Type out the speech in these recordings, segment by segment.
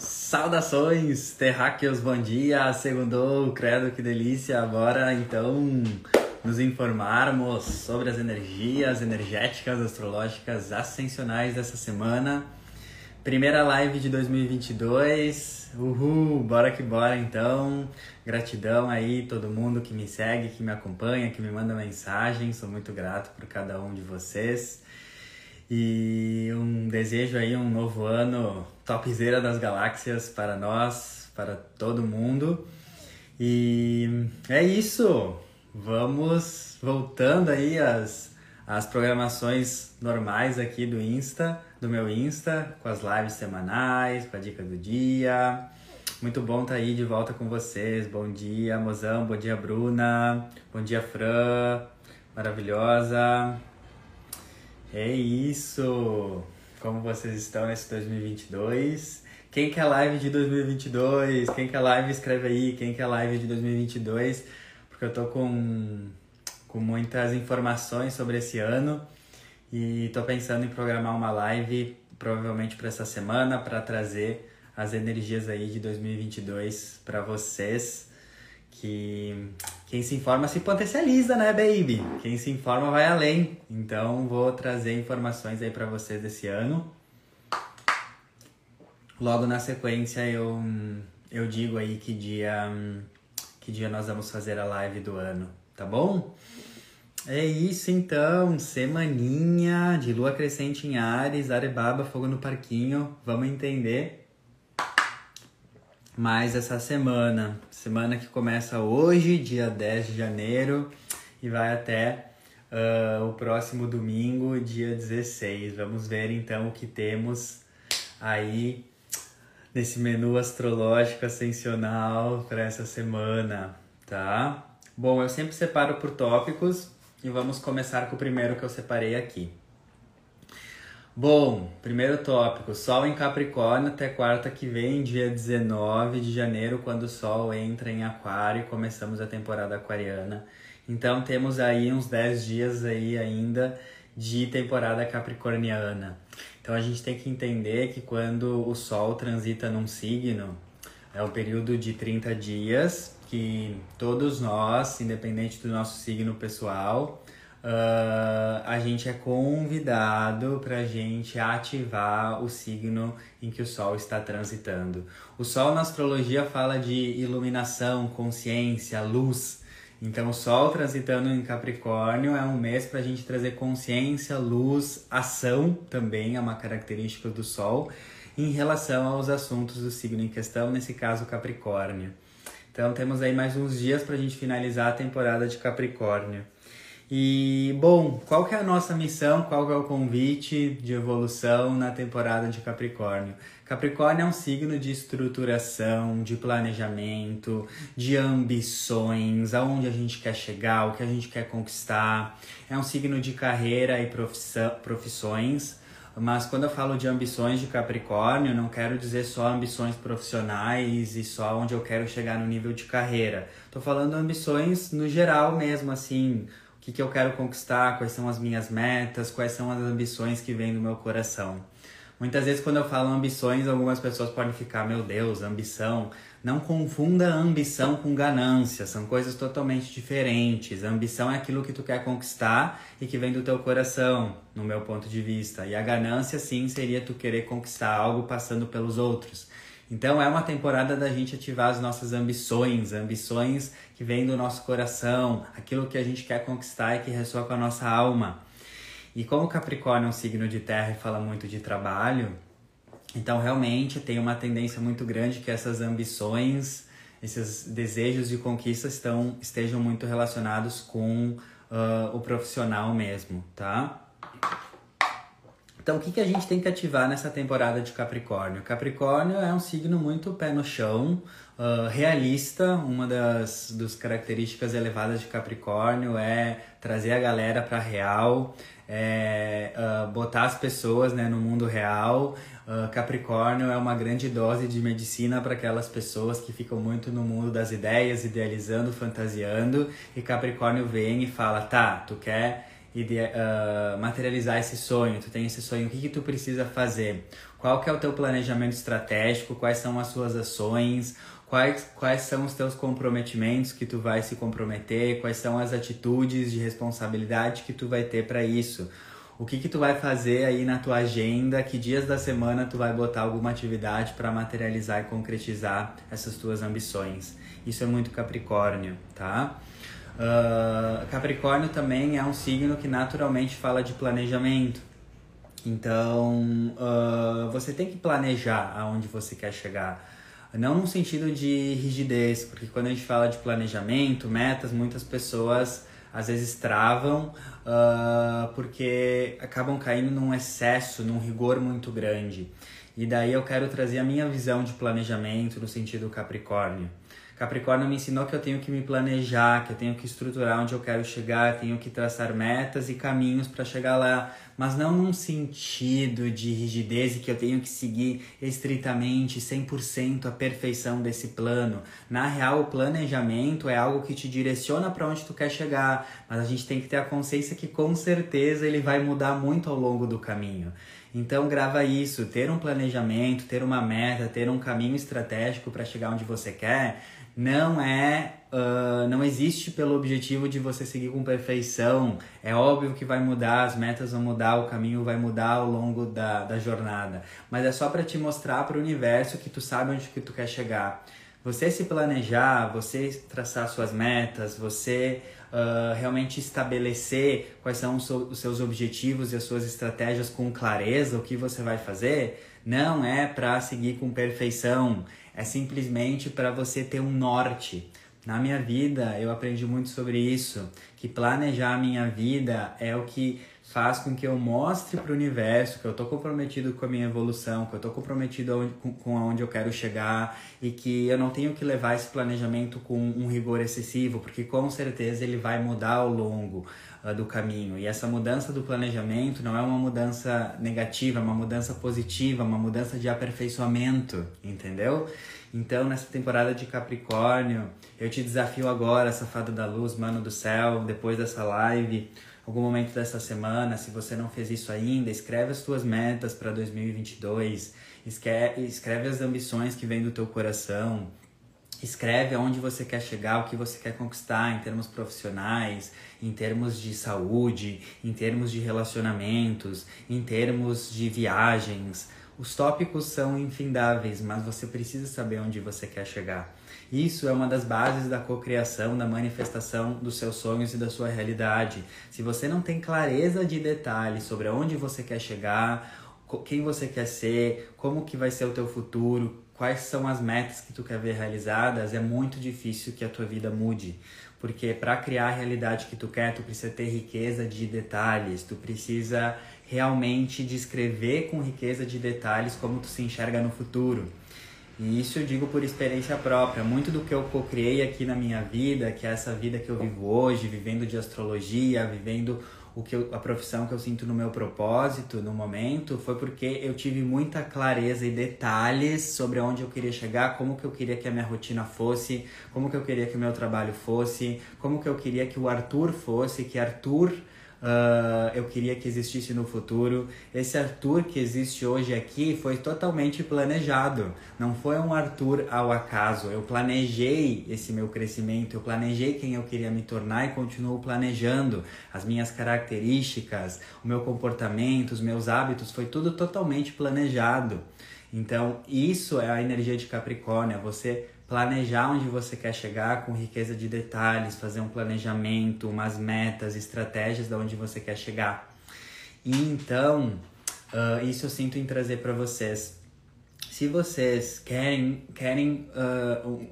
Saudações, terráqueos, bom dia, segundou, credo, que delícia, bora então nos informarmos sobre as energias energéticas, astrológicas, ascensionais dessa semana. Primeira live de 2022, uhul, bora que bora então. Gratidão aí todo mundo que me segue, que me acompanha, que me manda mensagem, sou muito grato por cada um de vocês. E um desejo aí um novo ano topzera das galáxias para nós, para todo mundo. E é isso. Vamos voltando aí às, às programações normais aqui do Insta, do meu Insta, com as lives semanais, com a dica do dia. Muito bom estar tá aí de volta com vocês. Bom dia, Mozão. Bom dia, Bruna. Bom dia, Fran. Maravilhosa. É isso! Como vocês estão nesse 2022? Quem quer live de 2022? Quem quer live, escreve aí. Quem quer live de 2022? Porque eu tô com, com muitas informações sobre esse ano e tô pensando em programar uma live provavelmente para essa semana para trazer as energias aí de 2022 para vocês que quem se informa se potencializa, né, baby? Quem se informa vai além. Então vou trazer informações aí para vocês desse ano. Logo na sequência eu eu digo aí que dia que dia nós vamos fazer a live do ano, tá bom? É isso então, semaninha de lua crescente em Ares, Arebaba, fogo no parquinho. Vamos entender mais essa semana. Semana que começa hoje, dia 10 de janeiro, e vai até uh, o próximo domingo, dia 16. Vamos ver então o que temos aí nesse menu astrológico ascensional para essa semana, tá? Bom, eu sempre separo por tópicos e vamos começar com o primeiro que eu separei aqui. Bom, primeiro tópico, Sol em Capricórnio até quarta que vem, dia 19 de janeiro, quando o Sol entra em Aquário e começamos a temporada aquariana. Então temos aí uns 10 dias aí ainda de temporada capricorniana. Então a gente tem que entender que quando o Sol transita num signo, é um período de 30 dias que todos nós, independente do nosso signo pessoal, uh, a gente é convidado para a gente ativar o signo em que o Sol está transitando. O Sol na astrologia fala de iluminação, consciência, luz. Então, o Sol transitando em Capricórnio é um mês para a gente trazer consciência, luz, ação também é uma característica do Sol em relação aos assuntos do signo em questão, nesse caso Capricórnio. Então, temos aí mais uns dias para a gente finalizar a temporada de Capricórnio. E, bom, qual que é a nossa missão, qual que é o convite de evolução na temporada de Capricórnio? Capricórnio é um signo de estruturação, de planejamento, de ambições, aonde a gente quer chegar, o que a gente quer conquistar. É um signo de carreira e profissões, mas quando eu falo de ambições de Capricórnio, não quero dizer só ambições profissionais e só onde eu quero chegar no nível de carreira. Tô falando ambições no geral mesmo, assim, o que, que eu quero conquistar, quais são as minhas metas, quais são as ambições que vêm do meu coração. Muitas vezes, quando eu falo ambições, algumas pessoas podem ficar, meu Deus, ambição. Não confunda ambição com ganância, são coisas totalmente diferentes. A ambição é aquilo que tu quer conquistar e que vem do teu coração, no meu ponto de vista. E a ganância, sim, seria tu querer conquistar algo passando pelos outros. Então é uma temporada da gente ativar as nossas ambições, ambições que vêm do nosso coração, aquilo que a gente quer conquistar e que ressoa com a nossa alma. E como Capricórnio é um signo de terra e fala muito de trabalho, então realmente tem uma tendência muito grande que essas ambições, esses desejos de conquista estão, estejam muito relacionados com uh, o profissional mesmo, tá? Então, o que, que a gente tem que ativar nessa temporada de Capricórnio? Capricórnio é um signo muito pé no chão, uh, realista. Uma das, das características elevadas de Capricórnio é trazer a galera para real, é, uh, botar as pessoas né, no mundo real. Uh, Capricórnio é uma grande dose de medicina para aquelas pessoas que ficam muito no mundo das ideias, idealizando, fantasiando. E Capricórnio vem e fala: tá, tu quer uh, materializar esse sonho, tu tem esse sonho, o que, que tu precisa fazer? Qual que é o teu planejamento estratégico? Quais são as suas ações? Quais, quais são os teus comprometimentos que tu vai se comprometer? Quais são as atitudes de responsabilidade que tu vai ter para isso? O que que tu vai fazer aí na tua agenda? Que dias da semana tu vai botar alguma atividade para materializar e concretizar essas tuas ambições? Isso é muito Capricórnio, tá? Uh, Capricórnio também é um signo que naturalmente fala de planejamento. Então, uh, você tem que planejar aonde você quer chegar. Não no sentido de rigidez, porque quando a gente fala de planejamento, metas, muitas pessoas às vezes travam uh, porque acabam caindo num excesso, num rigor muito grande. E daí eu quero trazer a minha visão de planejamento no sentido Capricórnio. Capricórnio me ensinou que eu tenho que me planejar, que eu tenho que estruturar onde eu quero chegar, tenho que traçar metas e caminhos para chegar lá, mas não num sentido de rigidez e que eu tenho que seguir estritamente 100% a perfeição desse plano. Na real, o planejamento é algo que te direciona para onde tu quer chegar, mas a gente tem que ter a consciência que com certeza ele vai mudar muito ao longo do caminho. Então grava isso, ter um planejamento, ter uma meta, ter um caminho estratégico para chegar onde você quer não é. Uh, não existe pelo objetivo de você seguir com perfeição. É óbvio que vai mudar, as metas vão mudar, o caminho vai mudar ao longo da, da jornada. Mas é só para te mostrar para o universo que tu sabe onde que tu quer chegar. Você se planejar, você traçar suas metas, você uh, realmente estabelecer quais são os seus objetivos e as suas estratégias com clareza, o que você vai fazer, não é para seguir com perfeição, é simplesmente para você ter um norte. Na minha vida, eu aprendi muito sobre isso, que planejar a minha vida é o que faz com que eu mostre para o universo que eu estou comprometido com a minha evolução, que eu estou comprometido com, aonde eu quero chegar e que eu não tenho que levar esse planejamento com um rigor excessivo, porque com certeza ele vai mudar ao longo uh, do caminho. E essa mudança do planejamento não é uma mudança negativa, é uma mudança positiva, uma mudança de aperfeiçoamento, entendeu? Então, nessa temporada de Capricórnio, eu te desafio agora, Safado da Luz, Mano do Céu, depois dessa live, algum momento dessa semana, se você não fez isso ainda, escreve as tuas metas para 2022, escreve, escreve as ambições que vêm do teu coração, escreve aonde você quer chegar, o que você quer conquistar em termos profissionais, em termos de saúde, em termos de relacionamentos, em termos de viagens. Os tópicos são infindáveis, mas você precisa saber onde você quer chegar. Isso é uma das bases da cocriação, da manifestação dos seus sonhos e da sua realidade. Se você não tem clareza de detalhes sobre aonde você quer chegar, quem você quer ser, como que vai ser o teu futuro, quais são as metas que tu quer ver realizadas, é muito difícil que a tua vida mude. Porque para criar a realidade que tu quer, tu precisa ter riqueza de detalhes, tu precisa realmente descrever com riqueza de detalhes como tu se enxerga no futuro. E isso eu digo por experiência própria. Muito do que eu co-criei aqui na minha vida, que é essa vida que eu vivo hoje, vivendo de astrologia, vivendo o que eu, a profissão que eu sinto no meu propósito no momento, foi porque eu tive muita clareza e detalhes sobre onde eu queria chegar, como que eu queria que a minha rotina fosse, como que eu queria que o meu trabalho fosse, como que eu queria que o Arthur fosse, que Arthur uh, eu queria que existisse no futuro. Esse Arthur que existe hoje aqui foi totalmente planejado. Não foi um Arthur ao acaso. Eu planejei esse meu crescimento, eu planejei quem eu queria me tornar e continuo planejando. As minhas características, o meu comportamento, os meus hábitos, foi tudo totalmente planejado. Então, isso é a energia de Capricórnio, é você planejar onde você quer chegar com riqueza de detalhes, fazer um planejamento, umas metas, estratégias de onde você quer chegar. E então, uh, isso eu sinto em trazer para vocês. Se vocês querem, querem uh,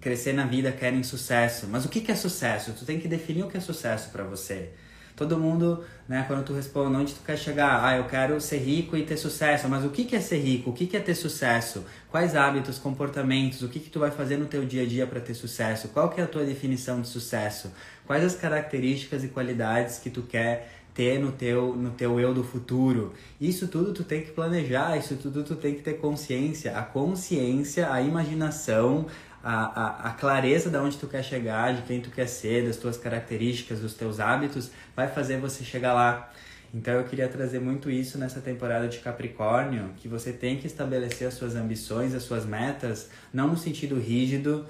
crescer na vida, querem sucesso, mas o que, que é sucesso? Tu tem que definir o que é sucesso para você. Todo mundo, né, quando tu responde onde tu quer chegar, ah, eu quero ser rico e ter sucesso, mas o que, que é ser rico? O que, que é ter sucesso? Quais hábitos, comportamentos, o que, que tu vai fazer no teu dia a dia para ter sucesso? Qual que é a tua definição de sucesso? Quais as características e qualidades que tu quer ter no teu, no teu eu do futuro. Isso tudo tu tem que planejar, isso tudo tu tem que ter consciência. A consciência, a imaginação, a, a, a clareza de onde tu quer chegar, de quem tu quer ser, das tuas características, dos teus hábitos, vai fazer você chegar lá. Então eu queria trazer muito isso nessa temporada de Capricórnio, que você tem que estabelecer as suas ambições, as suas metas, não no sentido rígido,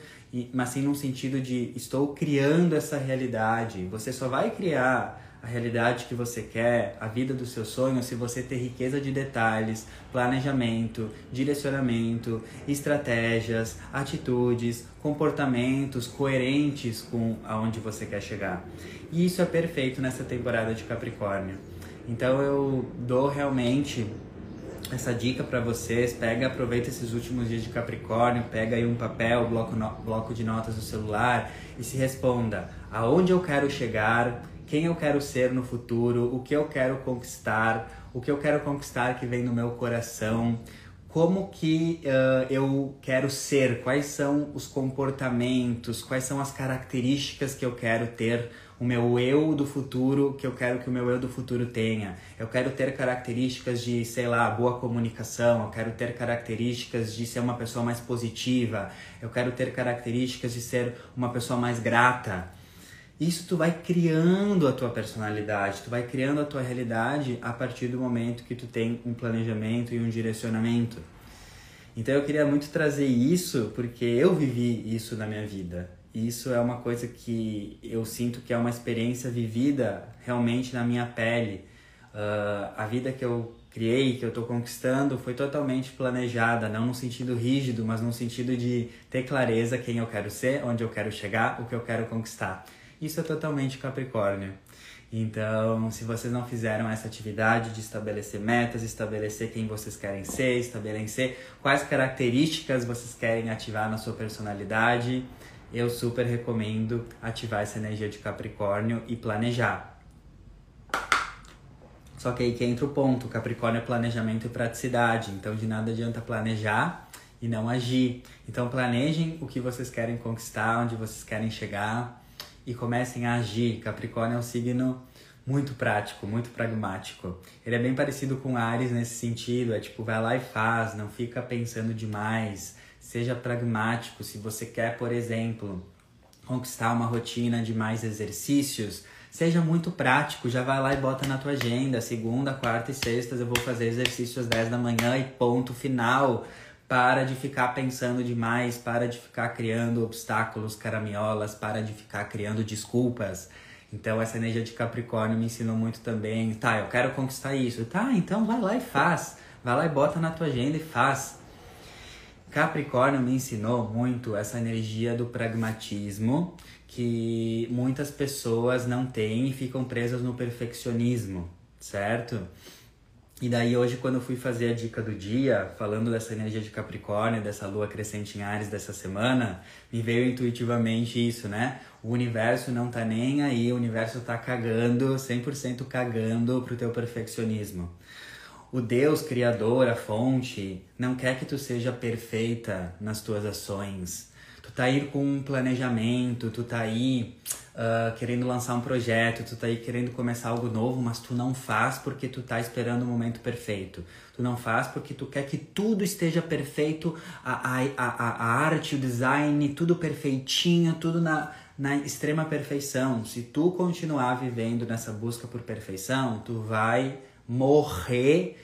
mas sim no sentido de estou criando essa realidade. Você só vai criar a realidade que você quer, a vida dos seus sonhos, se você ter riqueza de detalhes, planejamento, direcionamento, estratégias, atitudes, comportamentos coerentes com aonde você quer chegar. E isso é perfeito nessa temporada de Capricórnio. Então eu dou realmente essa dica para vocês. Pega, aproveita esses últimos dias de Capricórnio, pega aí um papel, bloco, no, bloco de notas do celular e se responda: aonde eu quero chegar? Quem eu quero ser no futuro? O que eu quero conquistar? O que eu quero conquistar que vem no meu coração? Como que uh, eu quero ser? Quais são os comportamentos? Quais são as características que eu quero ter o meu eu do futuro que eu quero que o meu eu do futuro tenha. Eu quero ter características de, sei lá, boa comunicação, eu quero ter características de ser uma pessoa mais positiva, eu quero ter características de ser uma pessoa mais grata. Isso tu vai criando a tua personalidade, tu vai criando a tua realidade a partir do momento que tu tem um planejamento e um direcionamento. Então eu queria muito trazer isso porque eu vivi isso na minha vida. Isso é uma coisa que eu sinto que é uma experiência vivida realmente na minha pele. Uh, a vida que eu criei, que eu estou conquistando, foi totalmente planejada, não no sentido rígido, mas no sentido de ter clareza quem eu quero ser, onde eu quero chegar, o que eu quero conquistar. Isso é totalmente Capricórnio. Então, se vocês não fizeram essa atividade de estabelecer metas, estabelecer quem vocês querem ser, estabelecer quais características vocês querem ativar na sua personalidade, eu super recomendo ativar essa energia de Capricórnio e planejar. Só que aí que entra o ponto, Capricórnio é planejamento e praticidade, então de nada adianta planejar e não agir. Então planejem o que vocês querem conquistar, onde vocês querem chegar e comecem a agir. Capricórnio é um signo muito prático, muito pragmático. Ele é bem parecido com Ares nesse sentido, é tipo vai lá e faz, não fica pensando demais, Seja pragmático. Se você quer, por exemplo, conquistar uma rotina de mais exercícios, seja muito prático. Já vai lá e bota na tua agenda. Segunda, quarta e sextas eu vou fazer exercícios às 10 da manhã e ponto final. Para de ficar pensando demais, para de ficar criando obstáculos, caraminholas, para de ficar criando desculpas. Então essa energia de Capricórnio me ensinou muito também. Tá, eu quero conquistar isso. Tá, então vai lá e faz. Vai lá e bota na tua agenda e faz. Capricórnio me ensinou muito essa energia do pragmatismo que muitas pessoas não têm e ficam presas no perfeccionismo, certo? E daí hoje quando eu fui fazer a dica do dia, falando dessa energia de Capricórnio, dessa lua crescente em Ares dessa semana, me veio intuitivamente isso, né? O universo não tá nem aí, o universo tá cagando, 100% cagando pro teu perfeccionismo. O Deus criador, a fonte, não quer que tu seja perfeita nas tuas ações. Tu tá aí com um planejamento, tu tá aí uh, querendo lançar um projeto, tu tá aí querendo começar algo novo, mas tu não faz porque tu tá esperando o momento perfeito. Tu não faz porque tu quer que tudo esteja perfeito, a, a, a, a arte, o design, tudo perfeitinho, tudo na, na extrema perfeição. Se tu continuar vivendo nessa busca por perfeição, tu vai morrer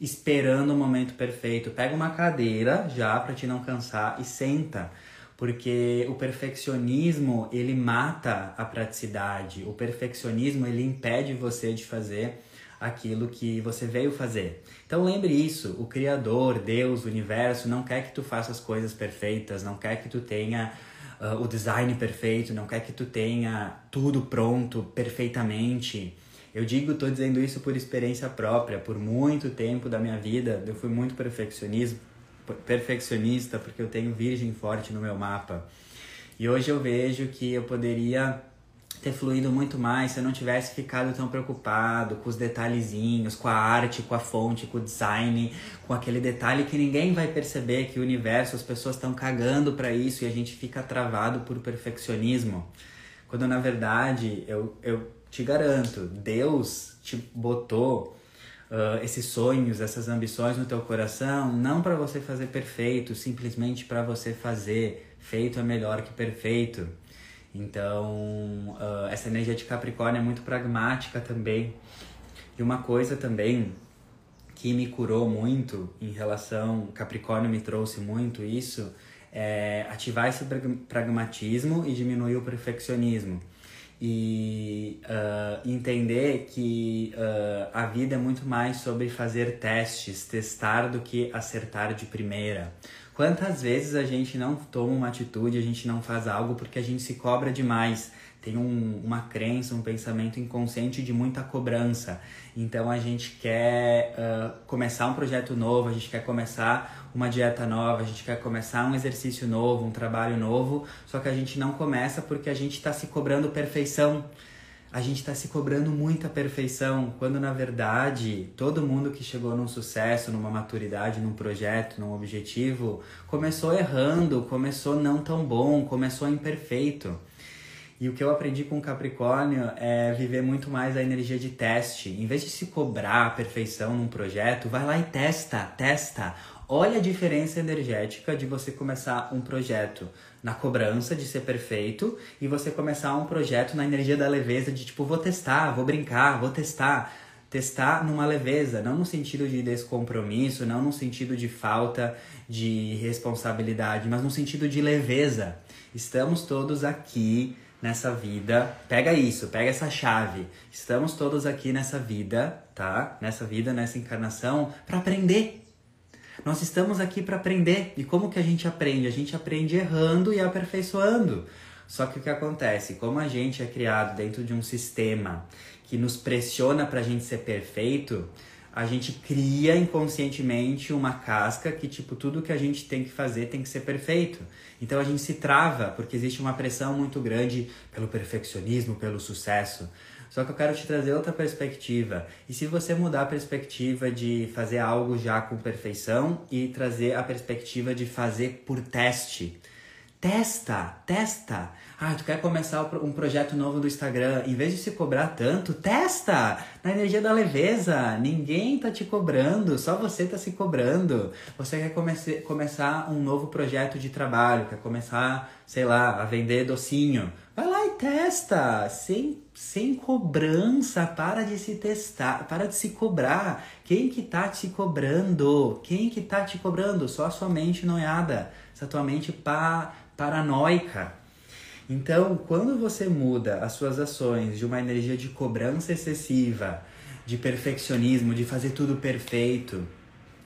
esperando o momento perfeito. Pega uma cadeira já para te não cansar e senta, porque o perfeccionismo ele mata a praticidade. O perfeccionismo ele impede você de fazer aquilo que você veio fazer. Então lembre isso, o criador, Deus, o universo não quer que tu faça as coisas perfeitas, não quer que tu tenha uh, o design perfeito, não quer que tu tenha tudo pronto perfeitamente. Eu digo, estou dizendo isso por experiência própria. Por muito tempo da minha vida, eu fui muito perfeccionismo, perfeccionista, porque eu tenho virgem forte no meu mapa. E hoje eu vejo que eu poderia ter fluído muito mais se eu não tivesse ficado tão preocupado com os detalhezinhos, com a arte, com a fonte, com o design, com aquele detalhe que ninguém vai perceber que o universo, as pessoas estão cagando para isso e a gente fica travado por perfeccionismo. Quando na verdade eu, eu te garanto, Deus te botou uh, esses sonhos, essas ambições no teu coração, não para você fazer perfeito, simplesmente para você fazer. Feito é melhor que perfeito. Então, uh, essa energia de Capricórnio é muito pragmática também. E uma coisa também que me curou muito em relação, Capricórnio me trouxe muito isso, é ativar esse pragmatismo e diminuir o perfeccionismo e uh, entender que uh, a vida é muito mais sobre fazer testes, testar do que acertar de primeira. Quantas vezes a gente não toma uma atitude, a gente não faz algo porque a gente se cobra demais? Tem um, uma crença, um pensamento inconsciente de muita cobrança. Então a gente quer uh, começar um projeto novo, a gente quer começar uma dieta nova, a gente quer começar um exercício novo, um trabalho novo, só que a gente não começa porque a gente está se cobrando perfeição a gente está se cobrando muita perfeição, quando na verdade todo mundo que chegou num sucesso, numa maturidade, num projeto, num objetivo, começou errando, começou não tão bom, começou imperfeito. E o que eu aprendi com Capricórnio é viver muito mais a energia de teste. Em vez de se cobrar a perfeição num projeto, vai lá e testa, testa. Olha a diferença energética de você começar um projeto na cobrança de ser perfeito e você começar um projeto na energia da leveza de tipo, vou testar, vou brincar, vou testar. Testar numa leveza, não no sentido de descompromisso, não no sentido de falta de responsabilidade, mas no sentido de leveza. Estamos todos aqui nessa vida. Pega isso, pega essa chave. Estamos todos aqui nessa vida, tá? Nessa vida, nessa encarnação, para aprender. Nós estamos aqui para aprender. E como que a gente aprende? A gente aprende errando e aperfeiçoando. Só que o que acontece? Como a gente é criado dentro de um sistema que nos pressiona para a gente ser perfeito, a gente cria inconscientemente uma casca que, tipo, tudo que a gente tem que fazer tem que ser perfeito. Então a gente se trava porque existe uma pressão muito grande pelo perfeccionismo, pelo sucesso. Só que eu quero te trazer outra perspectiva. E se você mudar a perspectiva de fazer algo já com perfeição e trazer a perspectiva de fazer por teste? Testa, testa. Ah, tu quer começar um projeto novo do Instagram, em vez de se cobrar tanto, testa! Na energia da leveza, ninguém tá te cobrando, só você tá se cobrando. Você quer comece começar um novo projeto de trabalho, quer começar, sei lá, a vender docinho. Vai lá e testa, sem, sem cobrança, para de se testar, para de se cobrar. Quem que tá te cobrando? Quem que tá te cobrando? Só a sua mente noiada, essa tua mente pa, paranoica. Então, quando você muda as suas ações de uma energia de cobrança excessiva, de perfeccionismo, de fazer tudo perfeito,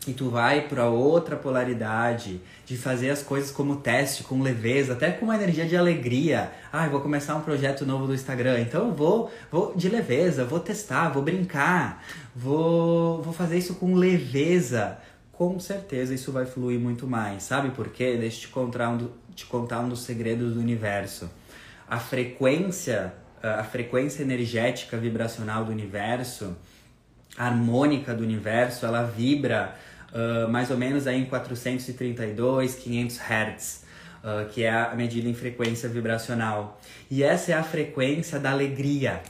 e tu vai para outra polaridade de fazer as coisas como teste, com leveza, até com uma energia de alegria. Ah, eu vou começar um projeto novo do Instagram, então eu vou, vou de leveza, vou testar, vou brincar, vou, vou fazer isso com leveza. Com certeza isso vai fluir muito mais. Sabe por quê? Deixa eu te contar um, te contar um dos segredos do universo. A frequência, a frequência energética vibracional do universo, a harmônica do universo, ela vibra uh, mais ou menos aí em 432, 500 Hz. Uh, que é a medida em frequência vibracional. E essa é a frequência da alegria.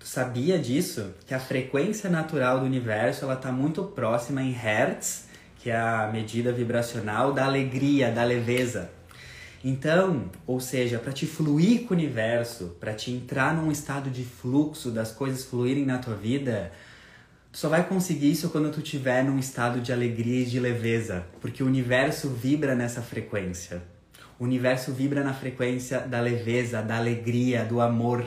Tu sabia disso? Que a frequência natural do universo ela está muito próxima em Hertz que é a medida vibracional da alegria, da leveza. Então, ou seja, para te fluir com o universo, para te entrar num estado de fluxo das coisas fluírem na tua vida, só vai conseguir isso quando tu estiver num estado de alegria e de leveza, porque o universo vibra nessa frequência. O universo vibra na frequência da leveza, da alegria, do amor.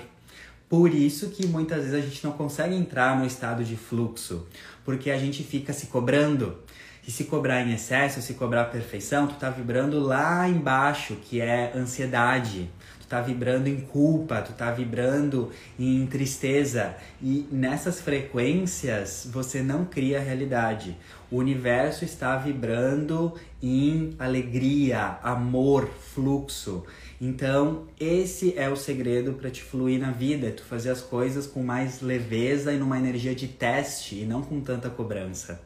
Por isso que muitas vezes a gente não consegue entrar no estado de fluxo, porque a gente fica se cobrando, que se cobrar em excesso, se cobrar perfeição, tu tá vibrando lá embaixo, que é ansiedade. Tá vibrando em culpa, tu tá vibrando em tristeza. E nessas frequências você não cria a realidade. O universo está vibrando em alegria, amor, fluxo. Então, esse é o segredo para te fluir na vida, é tu fazer as coisas com mais leveza e numa energia de teste e não com tanta cobrança.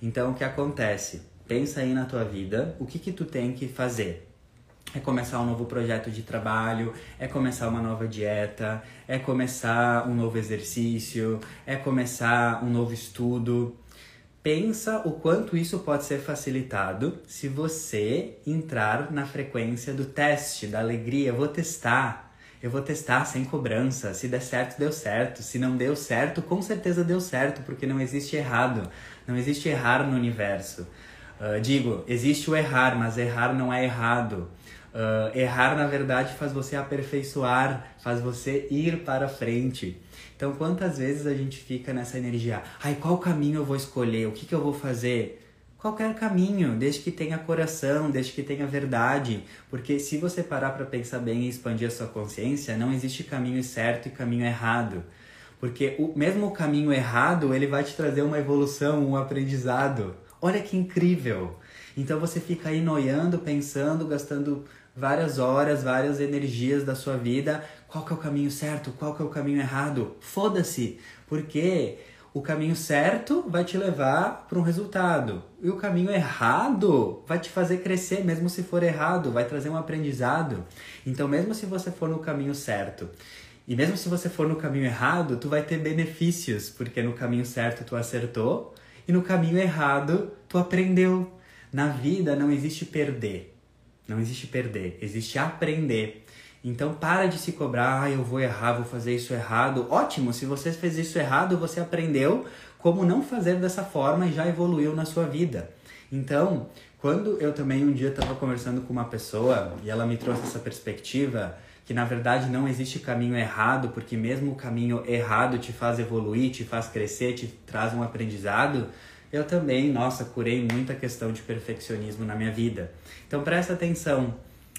Então, o que acontece? Pensa aí na tua vida, o que que tu tem que fazer? É começar um novo projeto de trabalho, é começar uma nova dieta, é começar um novo exercício, é começar um novo estudo. Pensa o quanto isso pode ser facilitado se você entrar na frequência do teste, da alegria. Eu vou testar, eu vou testar sem cobrança. Se der certo, deu certo. Se não deu certo, com certeza deu certo, porque não existe errado. Não existe errar no universo. Uh, digo, existe o errar, mas errar não é errado. Uh, errar, na verdade, faz você aperfeiçoar, faz você ir para frente. Então, quantas vezes a gente fica nessa energia? Ai, qual caminho eu vou escolher? O que, que eu vou fazer? Qualquer caminho, desde que tenha coração, desde que tenha verdade. Porque se você parar para pensar bem e expandir a sua consciência, não existe caminho certo e caminho errado. Porque o mesmo caminho errado, ele vai te trazer uma evolução, um aprendizado. Olha que incrível! Então você fica aí noiando, pensando, gastando várias horas, várias energias da sua vida. Qual que é o caminho certo? Qual que é o caminho errado? Foda-se, porque o caminho certo vai te levar para um resultado e o caminho errado vai te fazer crescer, mesmo se for errado, vai trazer um aprendizado. Então, mesmo se você for no caminho certo e mesmo se você for no caminho errado, tu vai ter benefícios, porque no caminho certo tu acertou e no caminho errado tu aprendeu. Na vida não existe perder. Não existe perder, existe aprender. Então para de se cobrar, ah, eu vou errar, vou fazer isso errado. Ótimo, se você fez isso errado, você aprendeu como não fazer dessa forma e já evoluiu na sua vida. Então, quando eu também um dia estava conversando com uma pessoa e ela me trouxe essa perspectiva que na verdade não existe caminho errado, porque mesmo o caminho errado te faz evoluir, te faz crescer, te traz um aprendizado, eu também, nossa, curei muita questão de perfeccionismo na minha vida. Então presta atenção,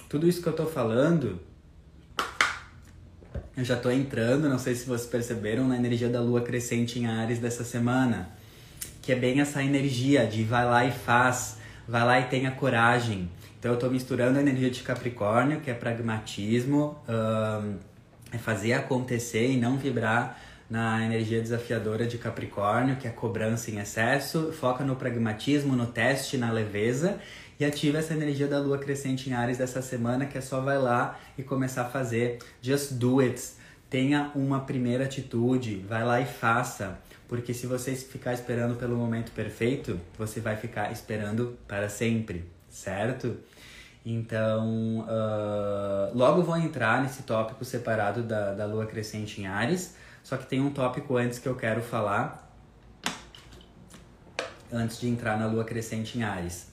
tudo isso que eu tô falando, eu já tô entrando, não sei se vocês perceberam, na energia da lua crescente em Ares dessa semana, que é bem essa energia de vai lá e faz, vai lá e tenha coragem. Então eu tô misturando a energia de Capricórnio, que é pragmatismo, é fazer acontecer e não vibrar na energia desafiadora de Capricórnio, que é cobrança em excesso, foca no pragmatismo, no teste, na leveza e ativa essa energia da lua crescente em Ares dessa semana, que é só vai lá e começar a fazer. Just do it. Tenha uma primeira atitude, vai lá e faça. Porque se você ficar esperando pelo momento perfeito, você vai ficar esperando para sempre, certo? Então, uh, logo vou entrar nesse tópico separado da, da lua crescente em Ares. Só que tem um tópico antes que eu quero falar, antes de entrar na lua crescente em Ares.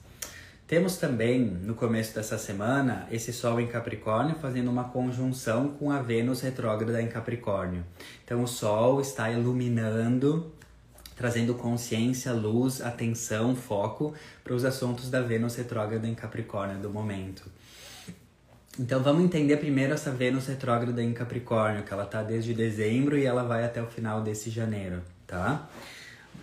Temos também, no começo dessa semana, esse Sol em Capricórnio fazendo uma conjunção com a Vênus retrógrada em Capricórnio. Então, o Sol está iluminando, trazendo consciência, luz, atenção, foco para os assuntos da Vênus retrógrada em Capricórnio do momento. Então vamos entender primeiro essa Vênus retrógrada em Capricórnio, que ela tá desde dezembro e ela vai até o final desse janeiro, tá?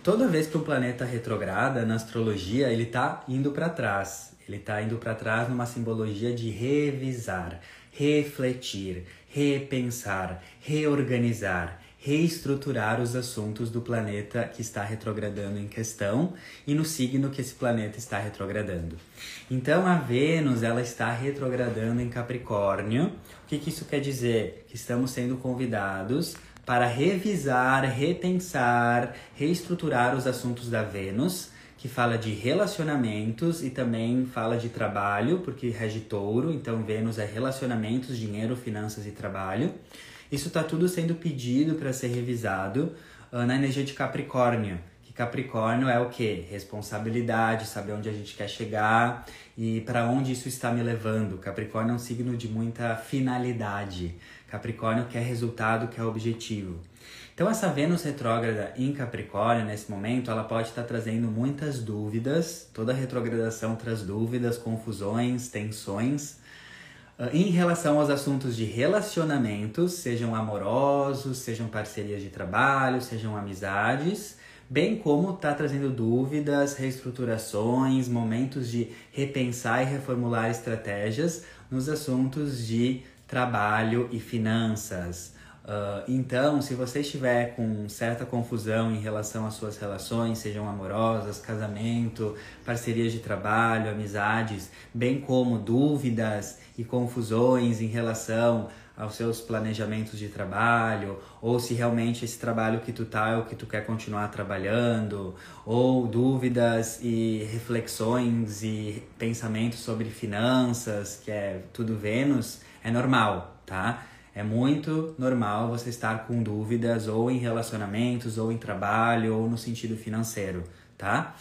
Toda vez que o planeta retrograda na astrologia, ele tá indo para trás. Ele tá indo para trás numa simbologia de revisar, refletir, repensar, reorganizar, reestruturar os assuntos do planeta que está retrogradando em questão e no signo que esse planeta está retrogradando. Então a Vênus ela está retrogradando em Capricórnio. O que, que isso quer dizer? Que estamos sendo convidados para revisar, repensar, reestruturar os assuntos da Vênus, que fala de relacionamentos e também fala de trabalho, porque rege touro, então Vênus é relacionamentos, dinheiro, finanças e trabalho. Isso está tudo sendo pedido para ser revisado uh, na energia de Capricórnio. Que Capricórnio é o que? Responsabilidade, saber onde a gente quer chegar e para onde isso está me levando. Capricórnio é um signo de muita finalidade. Capricórnio quer resultado, quer objetivo. Então essa Vênus retrógrada em Capricórnio nesse momento, ela pode estar trazendo muitas dúvidas. Toda retrogradação traz dúvidas, confusões, tensões. Ah, em relação aos assuntos de relacionamentos, sejam amorosos, sejam parcerias de trabalho, sejam amizades, bem como está trazendo dúvidas, reestruturações, momentos de repensar e reformular estratégias nos assuntos de trabalho e finanças. Uh, então, se você estiver com certa confusão em relação às suas relações, sejam amorosas, casamento, parcerias de trabalho, amizades, bem como dúvidas e confusões em relação aos seus planejamentos de trabalho, ou se realmente esse trabalho que tu tá é o que tu quer continuar trabalhando, ou dúvidas e reflexões e pensamentos sobre finanças, que é tudo Vênus, é normal, tá? É muito normal você estar com dúvidas ou em relacionamentos, ou em trabalho, ou no sentido financeiro, tá?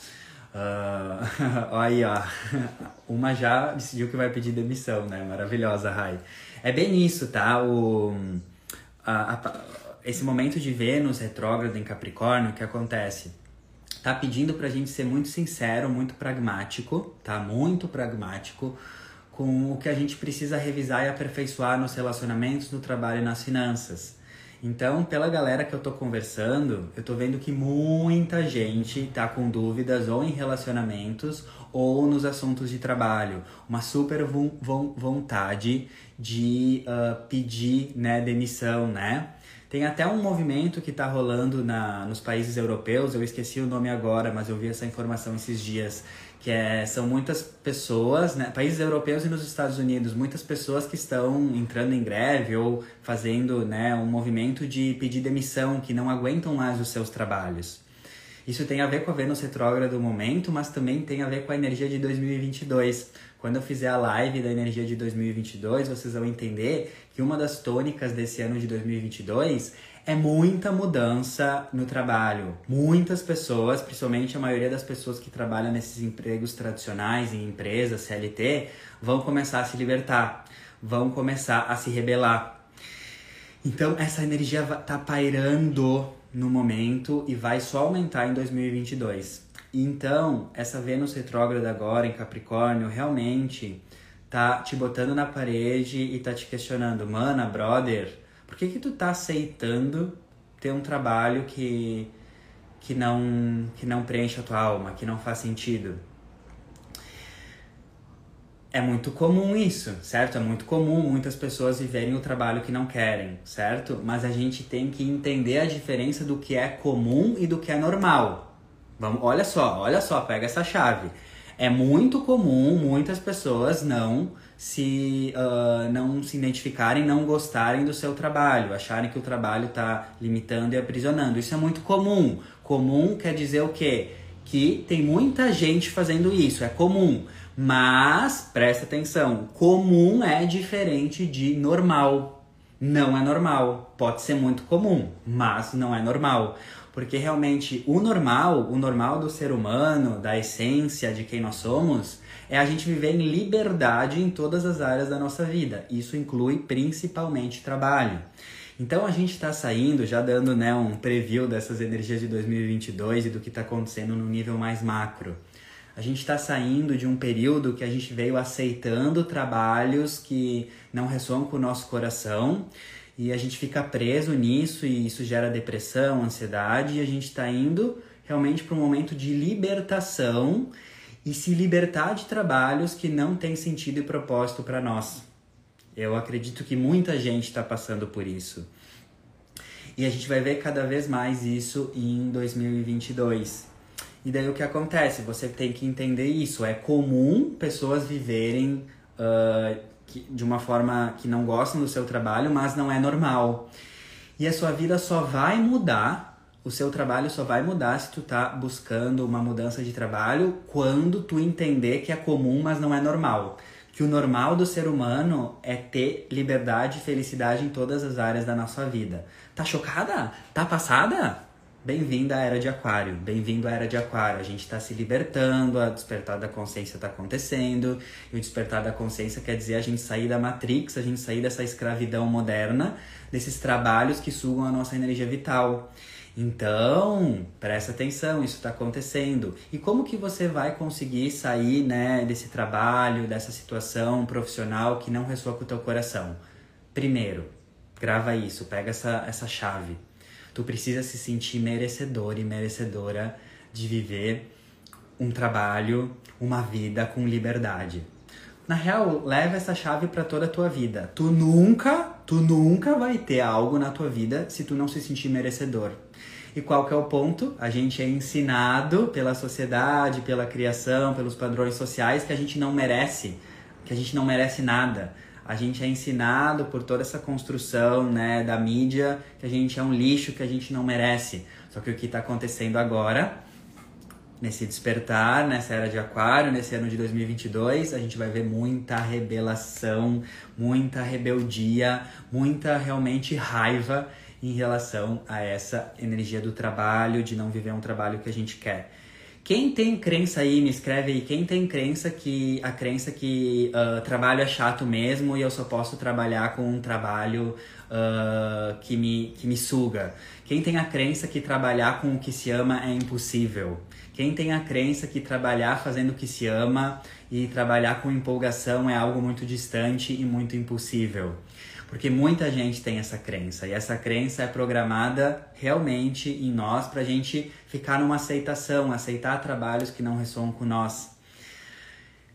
Uh, aí, ó. Uma já decidiu que vai pedir demissão, né? Maravilhosa, Rai. É bem isso, tá? O, a, a, esse momento de Vênus retrógrado em Capricórnio que acontece tá pedindo pra gente ser muito sincero, muito pragmático, tá? Muito pragmático com o que a gente precisa revisar e aperfeiçoar nos relacionamentos, no trabalho e nas finanças. Então, pela galera que eu tô conversando, eu tô vendo que muita gente tá com dúvidas ou em relacionamentos ou nos assuntos de trabalho. Uma super vontade de uh, pedir né, demissão, né? Tem até um movimento que está rolando na, nos países europeus, eu esqueci o nome agora, mas eu vi essa informação esses dias, que é, são muitas pessoas, né, países europeus e nos Estados Unidos, muitas pessoas que estão entrando em greve ou fazendo né, um movimento de pedir demissão, que não aguentam mais os seus trabalhos. Isso tem a ver com a Vênus retrógrada do momento, mas também tem a ver com a energia de 2022. Quando eu fizer a live da energia de 2022, vocês vão entender que uma das tônicas desse ano de 2022 é muita mudança no trabalho. Muitas pessoas, principalmente a maioria das pessoas que trabalham nesses empregos tradicionais, em empresas, CLT, vão começar a se libertar, vão começar a se rebelar. Então, essa energia tá pairando no momento e vai só aumentar em 2022. Então, essa Vênus retrógrada agora em Capricórnio realmente tá te botando na parede e tá te questionando, mana, brother, por que que tu tá aceitando ter um trabalho que que não que não preenche a tua alma, que não faz sentido? É muito comum isso, certo? É muito comum muitas pessoas viverem o trabalho que não querem, certo? Mas a gente tem que entender a diferença do que é comum e do que é normal. Vamos, olha só, olha só, pega essa chave. É muito comum muitas pessoas não se uh, não se identificarem, não gostarem do seu trabalho, acharem que o trabalho está limitando e aprisionando. Isso é muito comum. Comum quer dizer o quê? Que tem muita gente fazendo isso, é comum. Mas, presta atenção, comum é diferente de normal. Não é normal. Pode ser muito comum, mas não é normal. Porque realmente o normal, o normal do ser humano, da essência de quem nós somos, é a gente viver em liberdade em todas as áreas da nossa vida. Isso inclui principalmente trabalho. Então a gente está saindo, já dando né, um preview dessas energias de 2022 e do que está acontecendo no nível mais macro. A gente está saindo de um período que a gente veio aceitando trabalhos que não ressoam com o nosso coração e a gente fica preso nisso e isso gera depressão, ansiedade e a gente está indo realmente para um momento de libertação e se libertar de trabalhos que não têm sentido e propósito para nós. Eu acredito que muita gente está passando por isso. E a gente vai ver cada vez mais isso em 2022. E daí o que acontece? Você tem que entender isso. É comum pessoas viverem uh, de uma forma que não gostam do seu trabalho, mas não é normal. E a sua vida só vai mudar o seu trabalho só vai mudar se tu tá buscando uma mudança de trabalho quando tu entender que é comum, mas não é normal. Que o normal do ser humano é ter liberdade e felicidade em todas as áreas da nossa vida. Tá chocada? Tá passada? Bem-vinda à era de Aquário, bem-vindo à era de Aquário. A gente está se libertando, a despertar da consciência está acontecendo. E o despertar da consciência quer dizer a gente sair da Matrix, a gente sair dessa escravidão moderna, desses trabalhos que sugam a nossa energia vital. Então, presta atenção, isso está acontecendo. E como que você vai conseguir sair né, desse trabalho, dessa situação profissional que não ressoa com o teu coração? Primeiro, grava isso, pega essa, essa chave. Tu precisa se sentir merecedor e merecedora de viver um trabalho, uma vida com liberdade. Na real, leva essa chave para toda a tua vida. Tu nunca Tu nunca vai ter algo na tua vida se tu não se sentir merecedor. E qual que é o ponto? A gente é ensinado pela sociedade, pela criação, pelos padrões sociais que a gente não merece, que a gente não merece nada. A gente é ensinado por toda essa construção, né, da mídia, que a gente é um lixo, que a gente não merece. Só que o que está acontecendo agora, nesse despertar, nessa era de aquário, nesse ano de 2022, a gente vai ver muita rebelação, muita rebeldia, muita realmente raiva em relação a essa energia do trabalho, de não viver um trabalho que a gente quer. Quem tem crença aí, me escreve aí, quem tem crença que a crença que uh, trabalho é chato mesmo e eu só posso trabalhar com um trabalho uh, que, me, que me suga. Quem tem a crença que trabalhar com o que se ama é impossível. Quem tem a crença que trabalhar fazendo o que se ama e trabalhar com empolgação é algo muito distante e muito impossível. Porque muita gente tem essa crença e essa crença é programada realmente em nós para a gente ficar numa aceitação, aceitar trabalhos que não ressoam com nós.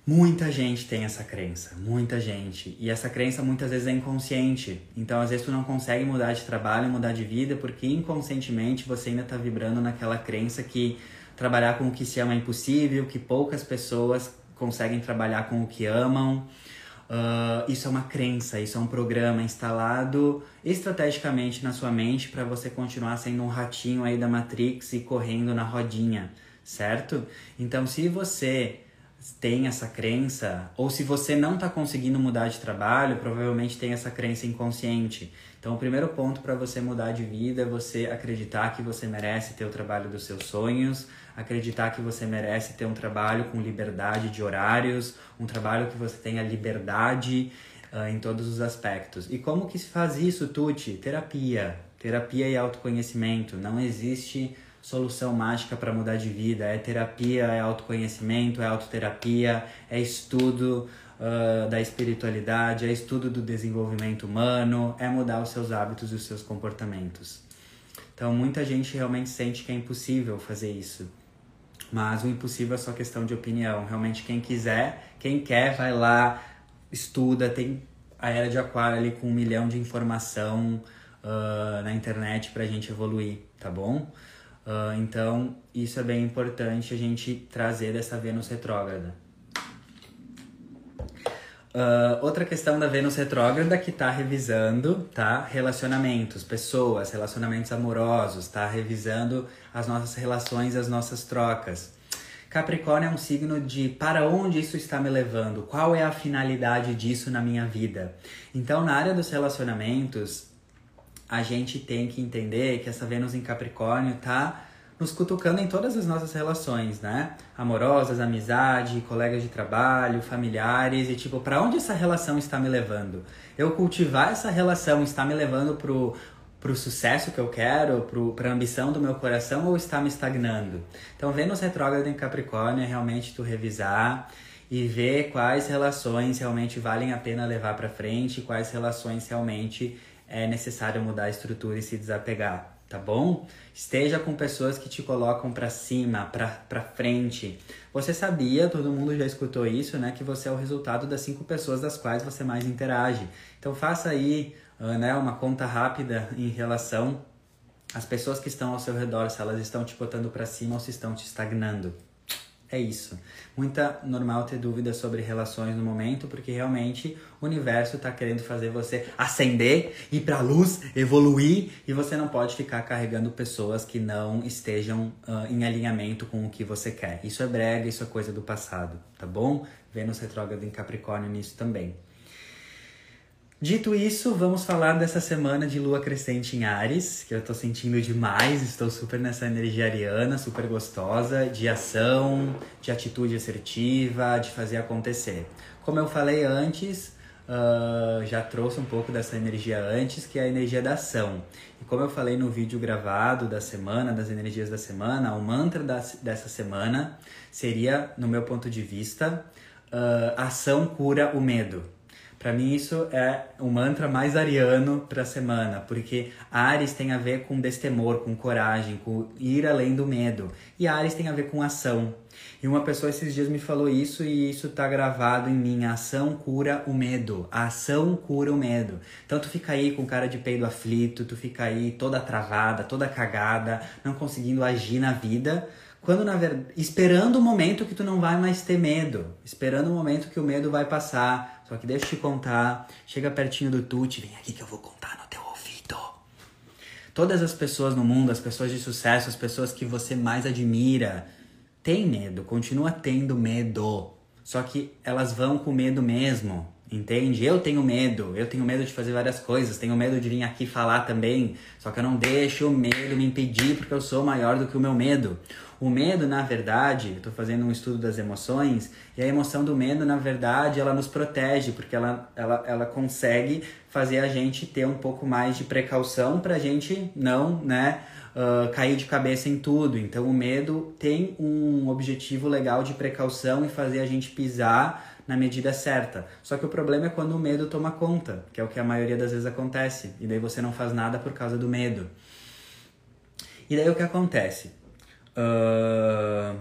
Muita gente tem essa crença, muita gente. E essa crença muitas vezes é inconsciente. Então, às vezes, tu não consegue mudar de trabalho, mudar de vida, porque inconscientemente você ainda está vibrando naquela crença que trabalhar com o que se ama é impossível, que poucas pessoas conseguem trabalhar com o que amam. Uh, isso é uma crença, isso é um programa instalado estrategicamente na sua mente para você continuar sendo um ratinho aí da Matrix e correndo na rodinha, certo? Então, se você tem essa crença, ou se você não está conseguindo mudar de trabalho, provavelmente tem essa crença inconsciente. Então, o primeiro ponto para você mudar de vida é você acreditar que você merece ter o trabalho dos seus sonhos, acreditar que você merece ter um trabalho com liberdade de horários, um trabalho que você tenha liberdade uh, em todos os aspectos. E como que se faz isso, Tuti? Terapia. Terapia e autoconhecimento. Não existe solução mágica para mudar de vida. É terapia, é autoconhecimento, é autoterapia, é estudo uh, da espiritualidade, é estudo do desenvolvimento humano, é mudar os seus hábitos e os seus comportamentos. Então, muita gente realmente sente que é impossível fazer isso. Mas o impossível é só questão de opinião. Realmente, quem quiser, quem quer, vai lá, estuda. Tem a era de Aquário ali com um milhão de informação uh, na internet pra gente evoluir, tá bom? Uh, então, isso é bem importante a gente trazer dessa Vênus retrógrada. Uh, outra questão da Vênus retrógrada que está revisando, tá? Relacionamentos, pessoas, relacionamentos amorosos, tá? Revisando as nossas relações, as nossas trocas. Capricórnio é um signo de para onde isso está me levando, qual é a finalidade disso na minha vida. Então, na área dos relacionamentos, a gente tem que entender que essa Vênus em Capricórnio tá nos cutucando em todas as nossas relações, né? Amorosas, amizade, colegas de trabalho, familiares e tipo, para onde essa relação está me levando? Eu cultivar essa relação está me levando pro pro sucesso que eu quero, pro, pra ambição do meu coração ou está me estagnando? Então, Vênus retrógrado em Capricórnio é realmente tu revisar e ver quais relações realmente valem a pena levar para frente, quais relações realmente é necessário mudar a estrutura e se desapegar tá bom? Esteja com pessoas que te colocam para cima, para frente. Você sabia, todo mundo já escutou isso, né, que você é o resultado das cinco pessoas das quais você mais interage. Então faça aí, uh, né, uma conta rápida em relação às pessoas que estão ao seu redor, se elas estão te botando para cima ou se estão te estagnando. É isso. Muita normal ter dúvidas sobre relações no momento, porque realmente o universo está querendo fazer você ascender, ir para a luz, evoluir, e você não pode ficar carregando pessoas que não estejam uh, em alinhamento com o que você quer. Isso é brega, isso é coisa do passado, tá bom? Vênus retrógrado em Capricórnio nisso também. Dito isso, vamos falar dessa semana de lua crescente em Ares, que eu tô sentindo demais, estou super nessa energia ariana, super gostosa, de ação, de atitude assertiva, de fazer acontecer. Como eu falei antes, uh, já trouxe um pouco dessa energia antes, que é a energia da ação. E como eu falei no vídeo gravado da semana, das energias da semana, o mantra da, dessa semana seria, no meu ponto de vista, uh, ação cura o medo. Para mim isso é o mantra mais ariano para a semana, porque Ares tem a ver com destemor, com coragem, com ir além do medo, e Ares tem a ver com ação. E uma pessoa esses dias me falou isso e isso tá gravado em mim. A ação cura o medo. A ação cura o medo. Então tu fica aí com cara de peido aflito, tu fica aí toda travada, toda cagada, não conseguindo agir na vida, quando na verdade, esperando o momento que tu não vai mais ter medo, esperando o momento que o medo vai passar. Só que deixa eu te contar, chega pertinho do Tuti, vem aqui que eu vou contar no teu ouvido. Todas as pessoas no mundo, as pessoas de sucesso, as pessoas que você mais admira, tem medo, continua tendo medo. Só que elas vão com medo mesmo, entende? Eu tenho medo, eu tenho medo de fazer várias coisas, tenho medo de vir aqui falar também, só que eu não deixo o medo me impedir porque eu sou maior do que o meu medo. O medo, na verdade, eu tô fazendo um estudo das emoções, e a emoção do medo, na verdade, ela nos protege, porque ela, ela, ela consegue fazer a gente ter um pouco mais de precaução pra gente não, né, uh, cair de cabeça em tudo. Então o medo tem um objetivo legal de precaução e fazer a gente pisar na medida certa. Só que o problema é quando o medo toma conta, que é o que a maioria das vezes acontece. E daí você não faz nada por causa do medo. E daí o que acontece? Uh...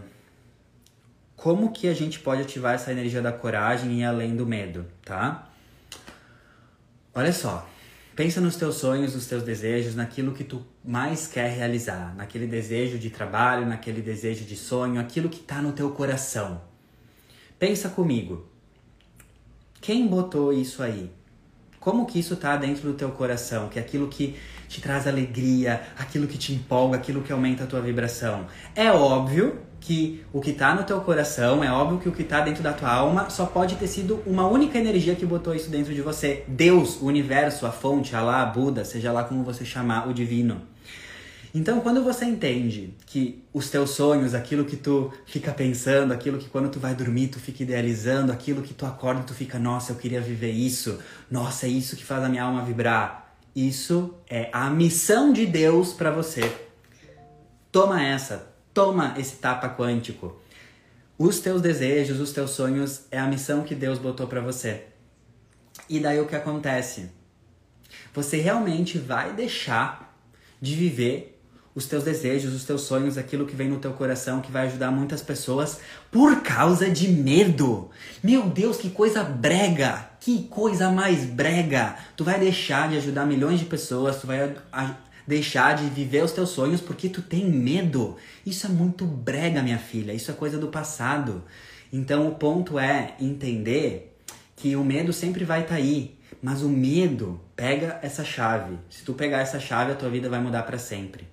Como que a gente pode ativar essa energia da coragem e ir além do medo, tá? Olha só, Pensa nos teus sonhos, nos teus desejos, naquilo que tu mais quer realizar, naquele desejo de trabalho, naquele desejo de sonho, aquilo que está no teu coração. Pensa comigo. Quem botou isso aí? Como que isso está dentro do teu coração? Que é aquilo que te traz alegria, aquilo que te empolga, aquilo que aumenta a tua vibração. É óbvio que o que está no teu coração, é óbvio que o que está dentro da tua alma só pode ter sido uma única energia que botou isso dentro de você. Deus, o universo, a fonte, Alá, Buda, seja lá como você chamar, o divino. Então, quando você entende que os teus sonhos, aquilo que tu fica pensando, aquilo que quando tu vai dormir tu fica idealizando, aquilo que tu acorda tu fica, nossa, eu queria viver isso, nossa, é isso que faz a minha alma vibrar. Isso é a missão de Deus para você. Toma essa, Toma esse tapa quântico. Os teus desejos, os teus sonhos é a missão que Deus botou para você. E daí o que acontece? Você realmente vai deixar de viver os teus desejos, os teus sonhos, aquilo que vem no teu coração, que vai ajudar muitas pessoas por causa de medo. Meu Deus, que coisa brega! Que coisa mais brega! Tu vai deixar de ajudar milhões de pessoas, tu vai deixar de viver os teus sonhos porque tu tem medo. Isso é muito brega, minha filha. Isso é coisa do passado. Então o ponto é entender que o medo sempre vai estar tá aí, mas o medo pega essa chave. Se tu pegar essa chave, a tua vida vai mudar para sempre.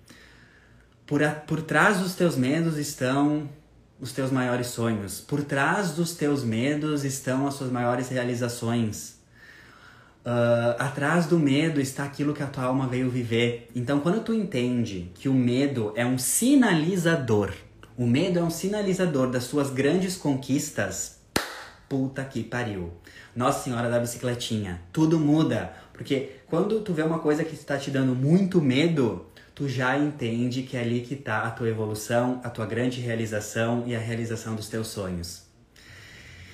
Por, a, por trás dos teus medos estão os teus maiores sonhos. Por trás dos teus medos estão as suas maiores realizações. Uh, atrás do medo está aquilo que a tua alma veio viver. Então, quando tu entende que o medo é um sinalizador, o medo é um sinalizador das suas grandes conquistas, puta que pariu. Nossa Senhora da Bicicletinha, tudo muda. Porque quando tu vê uma coisa que está te dando muito medo, tu já entende que é ali que está a tua evolução, a tua grande realização e a realização dos teus sonhos.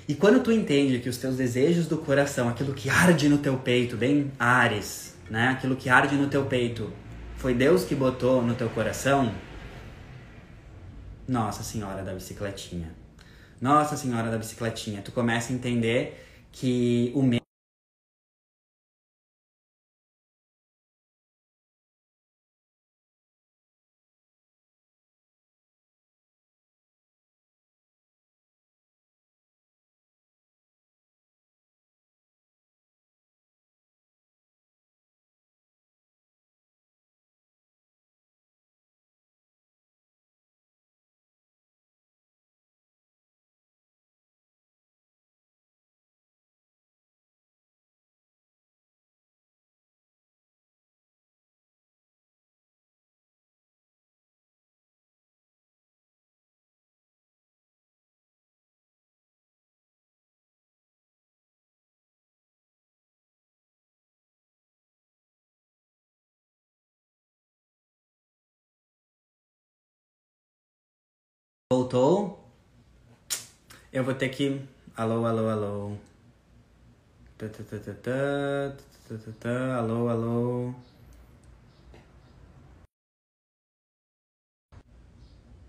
E quando tu entende que os teus desejos do coração, aquilo que arde no teu peito, bem Ares, né? Aquilo que arde no teu peito, foi Deus que botou no teu coração? Nossa Senhora da bicicletinha. Nossa Senhora da bicicletinha. Tu começa a entender que o Voltou? Eu vou ter que. Alô, alô, alô. Tá, tá, tá, tá, tá, tá, tá, alô, alô.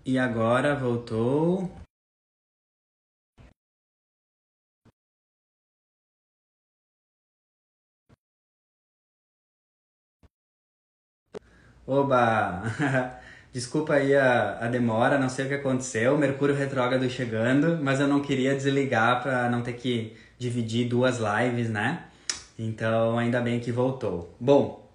E agora voltou. Oba! Desculpa aí a, a demora, não sei o que aconteceu. Mercúrio retrógrado chegando, mas eu não queria desligar para não ter que dividir duas lives, né? Então, ainda bem que voltou. Bom,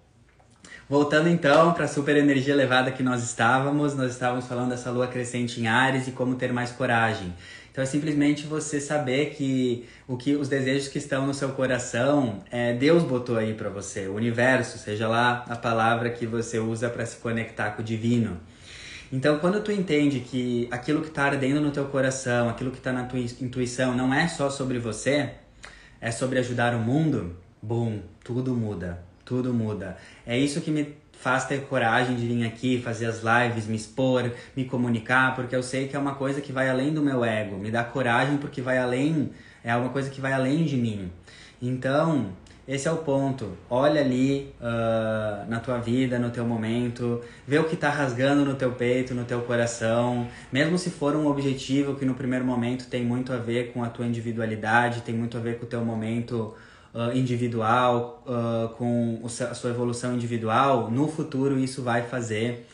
voltando então para a super energia elevada que nós estávamos, nós estávamos falando dessa lua crescente em Ares e como ter mais coragem. Então é simplesmente você saber que o que os desejos que estão no seu coração, é, Deus botou aí para você, o universo, seja lá a palavra que você usa para se conectar com o divino. Então, quando tu entende que aquilo que está ardendo no teu coração, aquilo que está na tua intuição, não é só sobre você, é sobre ajudar o mundo, bom, tudo muda, tudo muda. É isso que me faz ter coragem de vir aqui, fazer as lives, me expor, me comunicar, porque eu sei que é uma coisa que vai além do meu ego, me dá coragem porque vai além, é uma coisa que vai além de mim. Então, esse é o ponto. Olha ali uh, na tua vida, no teu momento, vê o que está rasgando no teu peito, no teu coração. Mesmo se for um objetivo que no primeiro momento tem muito a ver com a tua individualidade, tem muito a ver com o teu momento uh, individual, uh, com a sua evolução individual, no futuro isso vai fazer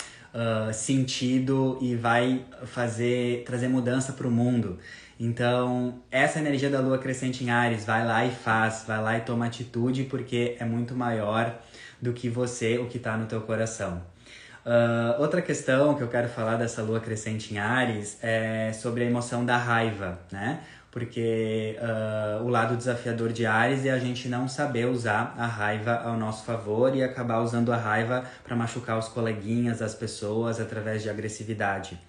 sentido e vai fazer trazer mudança para o mundo. Então, essa energia da lua crescente em Ares, vai lá e faz, vai lá e toma atitude, porque é muito maior do que você, o que está no teu coração. Uh, outra questão que eu quero falar dessa lua crescente em Ares é sobre a emoção da raiva, né? Porque uh, o lado desafiador de Ares é a gente não saber usar a raiva ao nosso favor e acabar usando a raiva para machucar os coleguinhas, as pessoas, através de agressividade.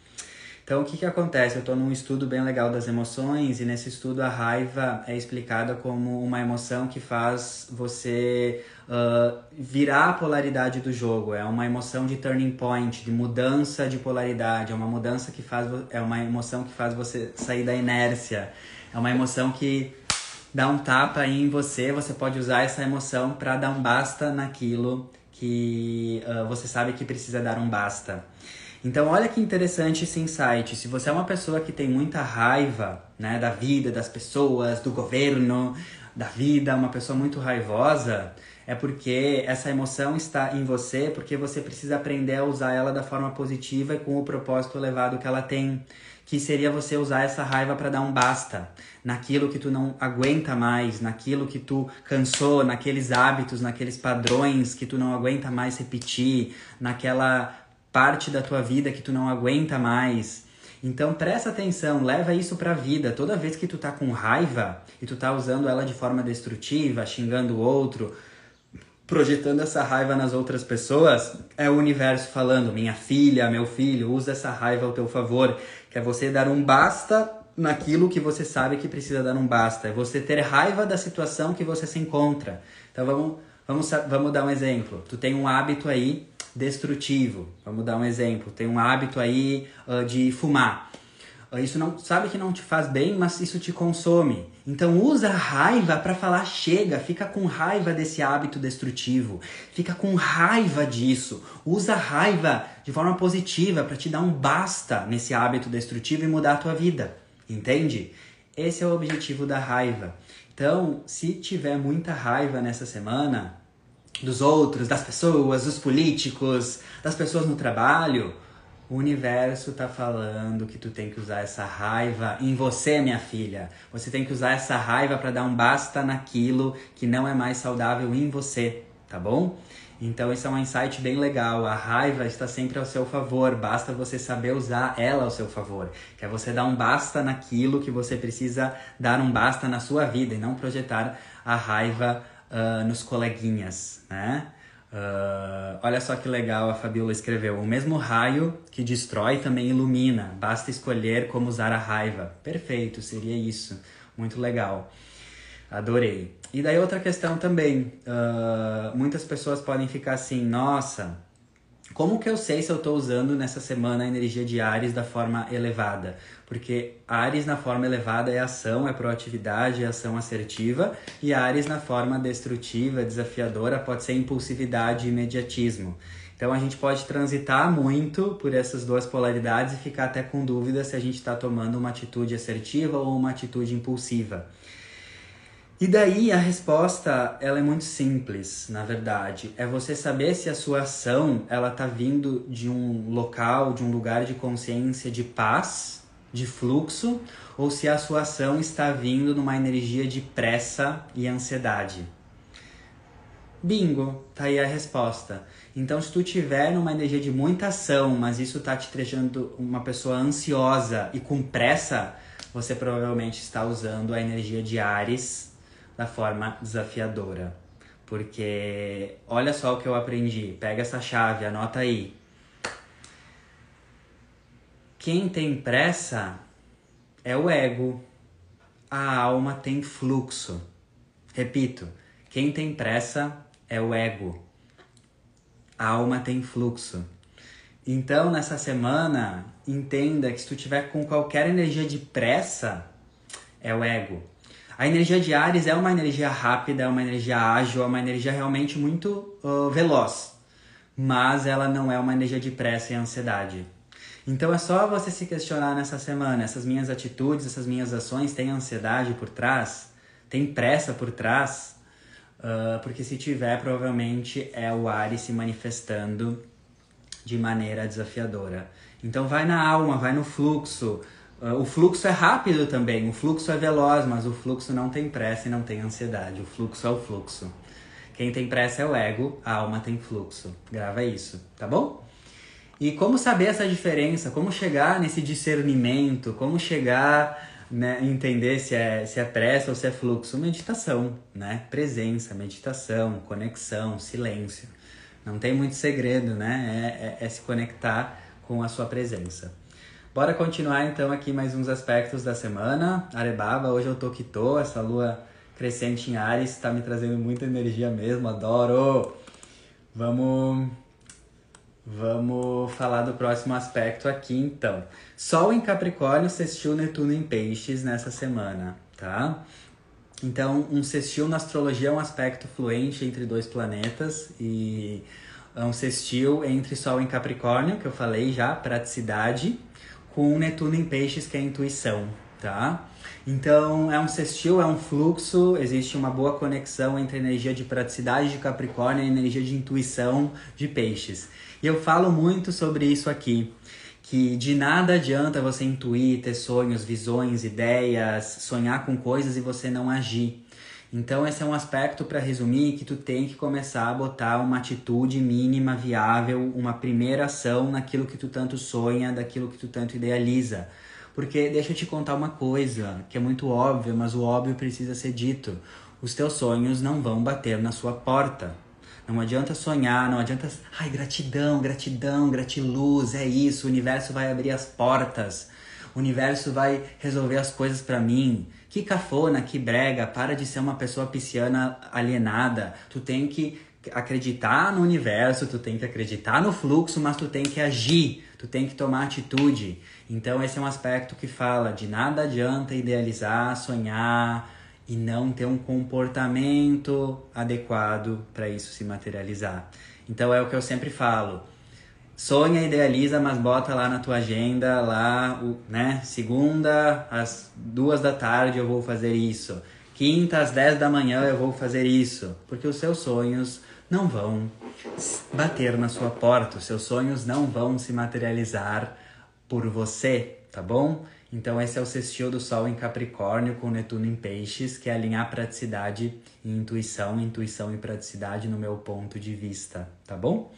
Então, o que, que acontece? Eu estou num estudo bem legal das emoções e nesse estudo a raiva é explicada como uma emoção que faz você uh, virar a polaridade do jogo. É uma emoção de turning point, de mudança de polaridade. É uma mudança que faz, é uma emoção que faz você sair da inércia. É uma emoção que dá um tapa em você. Você pode usar essa emoção para dar um basta naquilo que uh, você sabe que precisa dar um basta. Então, olha que interessante esse insight. Se você é uma pessoa que tem muita raiva né, da vida, das pessoas, do governo, da vida, uma pessoa muito raivosa, é porque essa emoção está em você, porque você precisa aprender a usar ela da forma positiva e com o propósito elevado que ela tem, que seria você usar essa raiva para dar um basta naquilo que tu não aguenta mais, naquilo que tu cansou, naqueles hábitos, naqueles padrões que tu não aguenta mais repetir, naquela parte da tua vida que tu não aguenta mais. Então presta atenção, leva isso pra vida. Toda vez que tu tá com raiva e tu tá usando ela de forma destrutiva, xingando o outro, projetando essa raiva nas outras pessoas, é o universo falando: minha filha, meu filho, usa essa raiva ao teu favor. Que é você dar um basta naquilo que você sabe que precisa dar um basta. É você ter raiva da situação que você se encontra. Então vamos, vamos, vamos dar um exemplo. Tu tem um hábito aí destrutivo. Vamos dar um exemplo. Tem um hábito aí uh, de fumar. Uh, isso não sabe que não te faz bem, mas isso te consome. Então usa raiva para falar chega, fica com raiva desse hábito destrutivo, fica com raiva disso. Usa raiva de forma positiva para te dar um basta nesse hábito destrutivo e mudar a tua vida. Entende? Esse é o objetivo da raiva. Então, se tiver muita raiva nessa semana, dos outros, das pessoas, dos políticos, das pessoas no trabalho, o universo tá falando que tu tem que usar essa raiva em você, minha filha. Você tem que usar essa raiva para dar um basta naquilo que não é mais saudável em você, tá bom? Então esse é um insight bem legal. A raiva está sempre ao seu favor, basta você saber usar ela ao seu favor. Que é você dar um basta naquilo que você precisa dar um basta na sua vida e não projetar a raiva uh, nos coleguinhas, né? Uh, olha só que legal a Fabiola escreveu. O mesmo raio que destrói também ilumina. Basta escolher como usar a raiva. Perfeito, seria isso. Muito legal. Adorei. E daí outra questão também. Uh, muitas pessoas podem ficar assim, nossa, Como que eu sei se eu estou usando nessa semana a energia de Ares da forma elevada? Porque Ares na forma elevada é ação, é proatividade, é ação assertiva, e Ares na forma destrutiva, desafiadora, pode ser impulsividade e imediatismo. Então a gente pode transitar muito por essas duas polaridades e ficar até com dúvida se a gente está tomando uma atitude assertiva ou uma atitude impulsiva. E daí a resposta, ela é muito simples, na verdade. É você saber se a sua ação, ela tá vindo de um local, de um lugar de consciência de paz, de fluxo, ou se a sua ação está vindo numa energia de pressa e ansiedade. Bingo, tá aí a resposta. Então, se tu tiver numa energia de muita ação, mas isso tá te deixando uma pessoa ansiosa e com pressa, você provavelmente está usando a energia de Ares da forma desafiadora. Porque olha só o que eu aprendi. Pega essa chave, anota aí. Quem tem pressa é o ego. A alma tem fluxo. Repito, quem tem pressa é o ego. A alma tem fluxo. Então, nessa semana, entenda que se tu tiver com qualquer energia de pressa, é o ego. A energia de Ares é uma energia rápida, é uma energia ágil, é uma energia realmente muito uh, veloz, mas ela não é uma energia de pressa e ansiedade. Então é só você se questionar nessa semana: essas minhas atitudes, essas minhas ações têm ansiedade por trás? Tem pressa por trás? Uh, porque se tiver, provavelmente é o Ares se manifestando de maneira desafiadora. Então vai na alma, vai no fluxo, Uh, o fluxo é rápido também, o fluxo é veloz, mas o fluxo não tem pressa e não tem ansiedade. O fluxo é o fluxo. Quem tem pressa é o ego, a alma tem fluxo. Grava isso, tá bom? E como saber essa diferença? Como chegar nesse discernimento? Como chegar, né, entender se é, se é pressa ou se é fluxo? Meditação, né? Presença, meditação, conexão, silêncio. Não tem muito segredo, né? é, é, é se conectar com a sua presença. Bora continuar então aqui mais uns aspectos da semana. Arebaba, hoje eu tô que tô, essa lua crescente em Ares está me trazendo muita energia mesmo, adoro! Vamos Vamos falar do próximo aspecto aqui então. Sol em Capricórnio, sextil Netuno em Peixes nessa semana, tá? Então, um sextil na astrologia é um aspecto fluente entre dois planetas e é um sextil entre Sol em Capricórnio, que eu falei já, praticidade, com Netuno em Peixes, que é intuição, tá? Então, é um sextil, é um fluxo, existe uma boa conexão entre a energia de praticidade de Capricórnio e a energia de intuição de Peixes. E eu falo muito sobre isso aqui, que de nada adianta você intuir, ter sonhos, visões, ideias, sonhar com coisas e você não agir. Então esse é um aspecto para resumir que tu tem que começar a botar uma atitude mínima viável, uma primeira ação naquilo que tu tanto sonha, daquilo que tu tanto idealiza. Porque deixa eu te contar uma coisa, que é muito óbvia, mas o óbvio precisa ser dito. Os teus sonhos não vão bater na sua porta. Não adianta sonhar, não adianta, ai, gratidão, gratidão, gratiluz, é isso, o universo vai abrir as portas. O universo vai resolver as coisas para mim. Que cafona, que brega, para de ser uma pessoa pisciana alienada. Tu tem que acreditar no universo, tu tem que acreditar no fluxo, mas tu tem que agir, tu tem que tomar atitude. Então esse é um aspecto que fala de nada adianta idealizar, sonhar e não ter um comportamento adequado para isso se materializar. Então é o que eu sempre falo sonha, idealiza, mas bota lá na tua agenda, lá, né? Segunda, às duas da tarde eu vou fazer isso. Quinta, às dez da manhã eu vou fazer isso. Porque os seus sonhos não vão bater na sua porta, os seus sonhos não vão se materializar por você, tá bom? Então esse é o sextil do Sol em Capricórnio com Netuno em Peixes, que é alinhar praticidade e intuição, intuição e praticidade no meu ponto de vista, tá bom?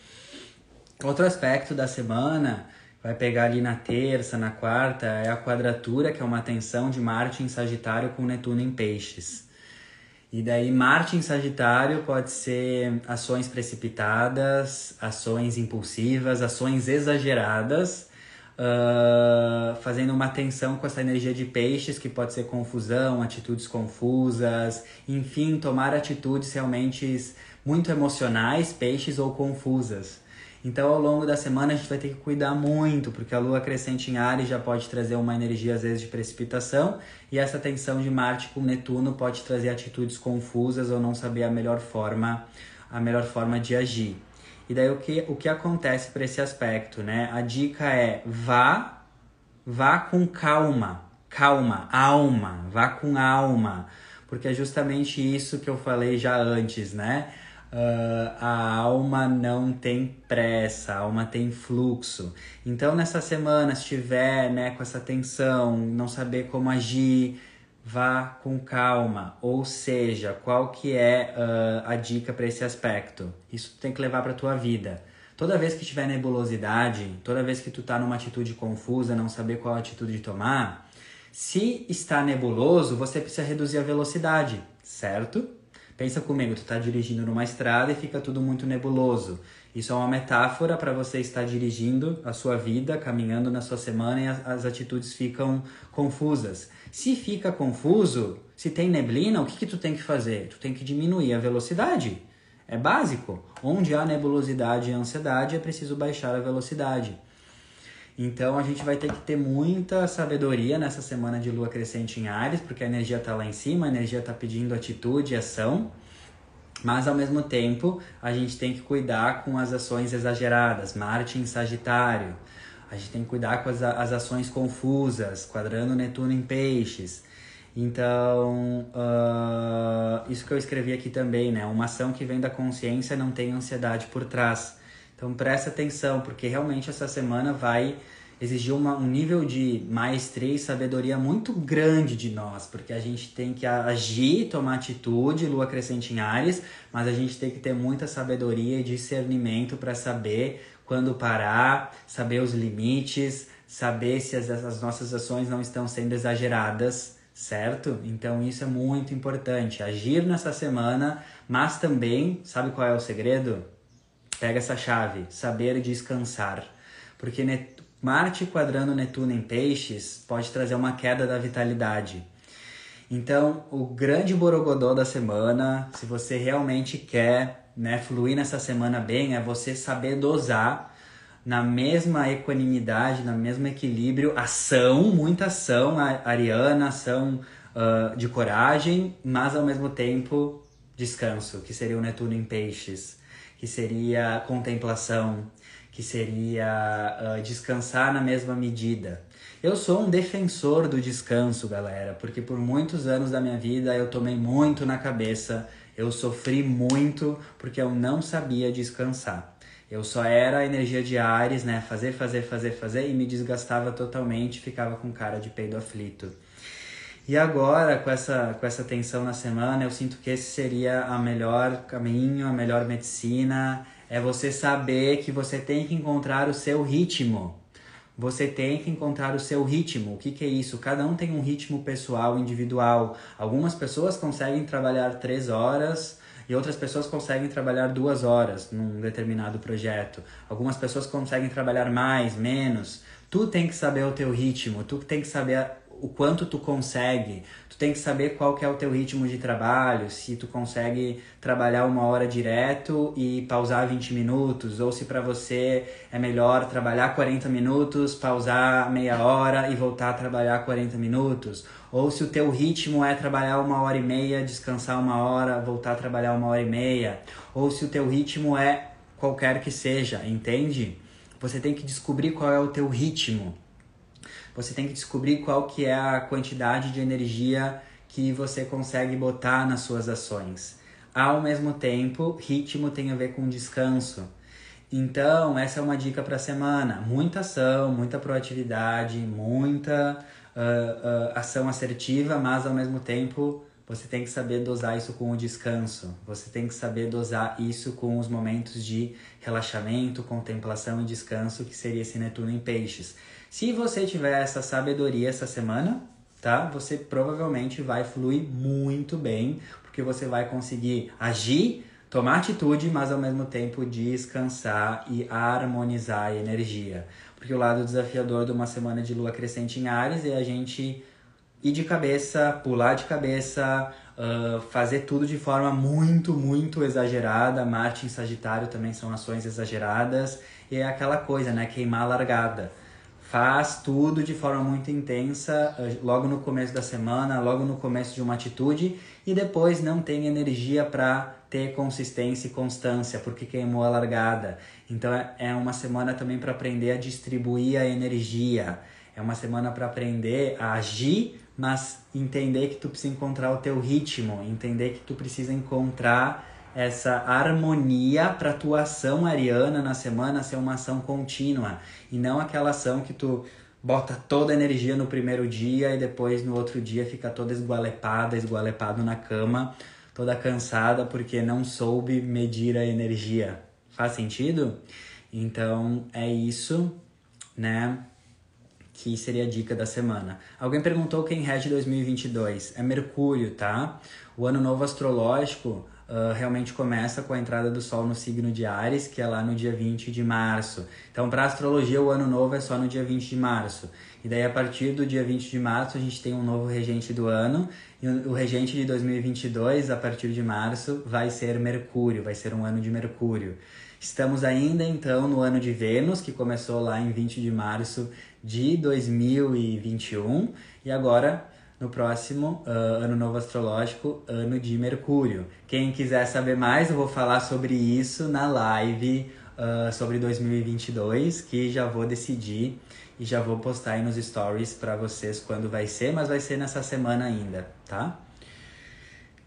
Outro aspecto da semana, vai pegar ali na terça, na quarta, é a quadratura, que é uma tensão de Marte em Sagitário com Netuno em Peixes. E daí, Marte em Sagitário pode ser ações precipitadas, ações impulsivas, ações exageradas, uh, fazendo uma tensão com essa energia de peixes, que pode ser confusão, atitudes confusas, enfim, tomar atitudes realmente muito emocionais, peixes ou confusas. Então, ao longo da semana, a gente vai ter que cuidar muito, porque a lua crescente em Ares já pode trazer uma energia, às vezes, de precipitação, e essa tensão de Marte com Netuno pode trazer atitudes confusas ou não saber a melhor forma, a melhor forma de agir. E daí, o que, o que acontece para esse aspecto, né? A dica é vá, vá com calma, calma, alma, vá com alma, porque é justamente isso que eu falei já antes, né? Uh, a alma não tem pressa, a alma tem fluxo. Então, nessa semana, se estiver né, com essa tensão, não saber como agir, vá com calma. Ou seja, qual que é uh, a dica para esse aspecto? Isso tu tem que levar para tua vida. Toda vez que tiver nebulosidade, toda vez que tu tá numa atitude confusa, não saber qual atitude de tomar, se está nebuloso, você precisa reduzir a velocidade, certo? Pensa comigo, tu está dirigindo numa estrada e fica tudo muito nebuloso. Isso é uma metáfora para você estar dirigindo a sua vida, caminhando na sua semana e as, as, atitudes ficam confusas. Se fica confuso, se tem neblina, o que, que tu tem que fazer? Tu tem que diminuir a velocidade. É básico. Onde há nebulosidade e ansiedade, é preciso baixar a velocidade. Então a gente vai ter que ter muita sabedoria nessa semana de lua crescente em Ares, porque a energia está lá em cima, a energia está pedindo atitude ação. Mas ao mesmo tempo, a gente tem que cuidar com as ações exageradas, Marte em Sagitário. A gente tem que cuidar com as, as ações confusas, quadrando Netuno em Peixes. Então, uh, isso que eu escrevi aqui também, né? Uma ação que vem da consciência não tem ansiedade por trás. Então presta atenção, porque realmente essa semana vai exigir uma, um nível de maestria e sabedoria muito grande de nós, porque a gente tem que agir, tomar atitude, lua crescente em Ares, mas a gente tem que ter muita sabedoria e discernimento para saber quando parar, saber os limites, saber se as, as nossas ações não estão sendo exageradas, certo? Então isso é muito importante, agir nessa semana, mas também, sabe qual é o segredo? Pega essa chave, saber descansar. Porque. Marte quadrando Netuno em peixes pode trazer uma queda da vitalidade. Então, o grande borogodó da semana, se você realmente quer né, fluir nessa semana bem, é você saber dosar na mesma equanimidade, no mesmo equilíbrio, ação, muita ação ariana, ação uh, de coragem, mas ao mesmo tempo descanso, que seria o Netuno em peixes que seria contemplação, que seria uh, descansar na mesma medida. Eu sou um defensor do descanso, galera, porque por muitos anos da minha vida eu tomei muito na cabeça, eu sofri muito porque eu não sabia descansar. Eu só era energia de Ares, né? Fazer, fazer, fazer, fazer e me desgastava totalmente, ficava com cara de peido aflito. E agora, com essa, com essa tensão na semana, eu sinto que esse seria a melhor caminho, a melhor medicina. É você saber que você tem que encontrar o seu ritmo. Você tem que encontrar o seu ritmo. O que, que é isso? Cada um tem um ritmo pessoal, individual. Algumas pessoas conseguem trabalhar três horas e outras pessoas conseguem trabalhar duas horas num determinado projeto. Algumas pessoas conseguem trabalhar mais, menos. Tu tem que saber o teu ritmo, tu tem que saber o quanto tu consegue. Tu tem que saber qual que é o teu ritmo de trabalho, se tu consegue trabalhar uma hora direto e pausar 20 minutos, ou se para você é melhor trabalhar 40 minutos, pausar meia hora e voltar a trabalhar 40 minutos, ou se o teu ritmo é trabalhar uma hora e meia, descansar uma hora, voltar a trabalhar uma hora e meia, ou se o teu ritmo é qualquer que seja, entende? Você tem que descobrir qual é o teu ritmo você tem que descobrir qual que é a quantidade de energia que você consegue botar nas suas ações. Ao mesmo tempo, ritmo tem a ver com descanso. Então, essa é uma dica para a semana. Muita ação, muita proatividade, muita uh, uh, ação assertiva, mas ao mesmo tempo você tem que saber dosar isso com o descanso. Você tem que saber dosar isso com os momentos de relaxamento, contemplação e descanso, que seria esse Netuno em Peixes. Se você tiver essa sabedoria essa semana, tá? Você provavelmente vai fluir muito bem, porque você vai conseguir agir, tomar atitude, mas ao mesmo tempo descansar e harmonizar a energia. Porque o lado desafiador de uma semana de lua crescente em Ares é a gente ir de cabeça, pular de cabeça, uh, fazer tudo de forma muito, muito exagerada. Marte em Sagitário também são ações exageradas. E é aquela coisa, né? Queimar a largada. Faz tudo de forma muito intensa, uh, logo no começo da semana, logo no começo de uma atitude, e depois não tem energia para ter consistência e constância, porque queimou a largada. Então é, é uma semana também para aprender a distribuir a energia. É uma semana para aprender a agir mas entender que tu precisa encontrar o teu ritmo, entender que tu precisa encontrar essa harmonia para tua ação ariana na semana ser uma ação contínua e não aquela ação que tu bota toda a energia no primeiro dia e depois no outro dia fica toda esgualepada, esgualepado na cama, toda cansada porque não soube medir a energia. Faz sentido? Então é isso, né? que seria a dica da semana. Alguém perguntou quem rege 2022. É Mercúrio, tá? O ano novo astrológico uh, realmente começa com a entrada do Sol no signo de Ares, que é lá no dia 20 de março. Então, para astrologia, o ano novo é só no dia 20 de março. E daí, a partir do dia 20 de março, a gente tem um novo regente do ano. E o regente de 2022, a partir de março, vai ser Mercúrio, vai ser um ano de Mercúrio. Estamos ainda então no ano de Vênus, que começou lá em 20 de março de 2021 e agora no próximo uh, ano novo astrológico, ano de Mercúrio. Quem quiser saber mais, eu vou falar sobre isso na live uh, sobre 2022, que já vou decidir e já vou postar aí nos stories para vocês quando vai ser, mas vai ser nessa semana ainda, tá?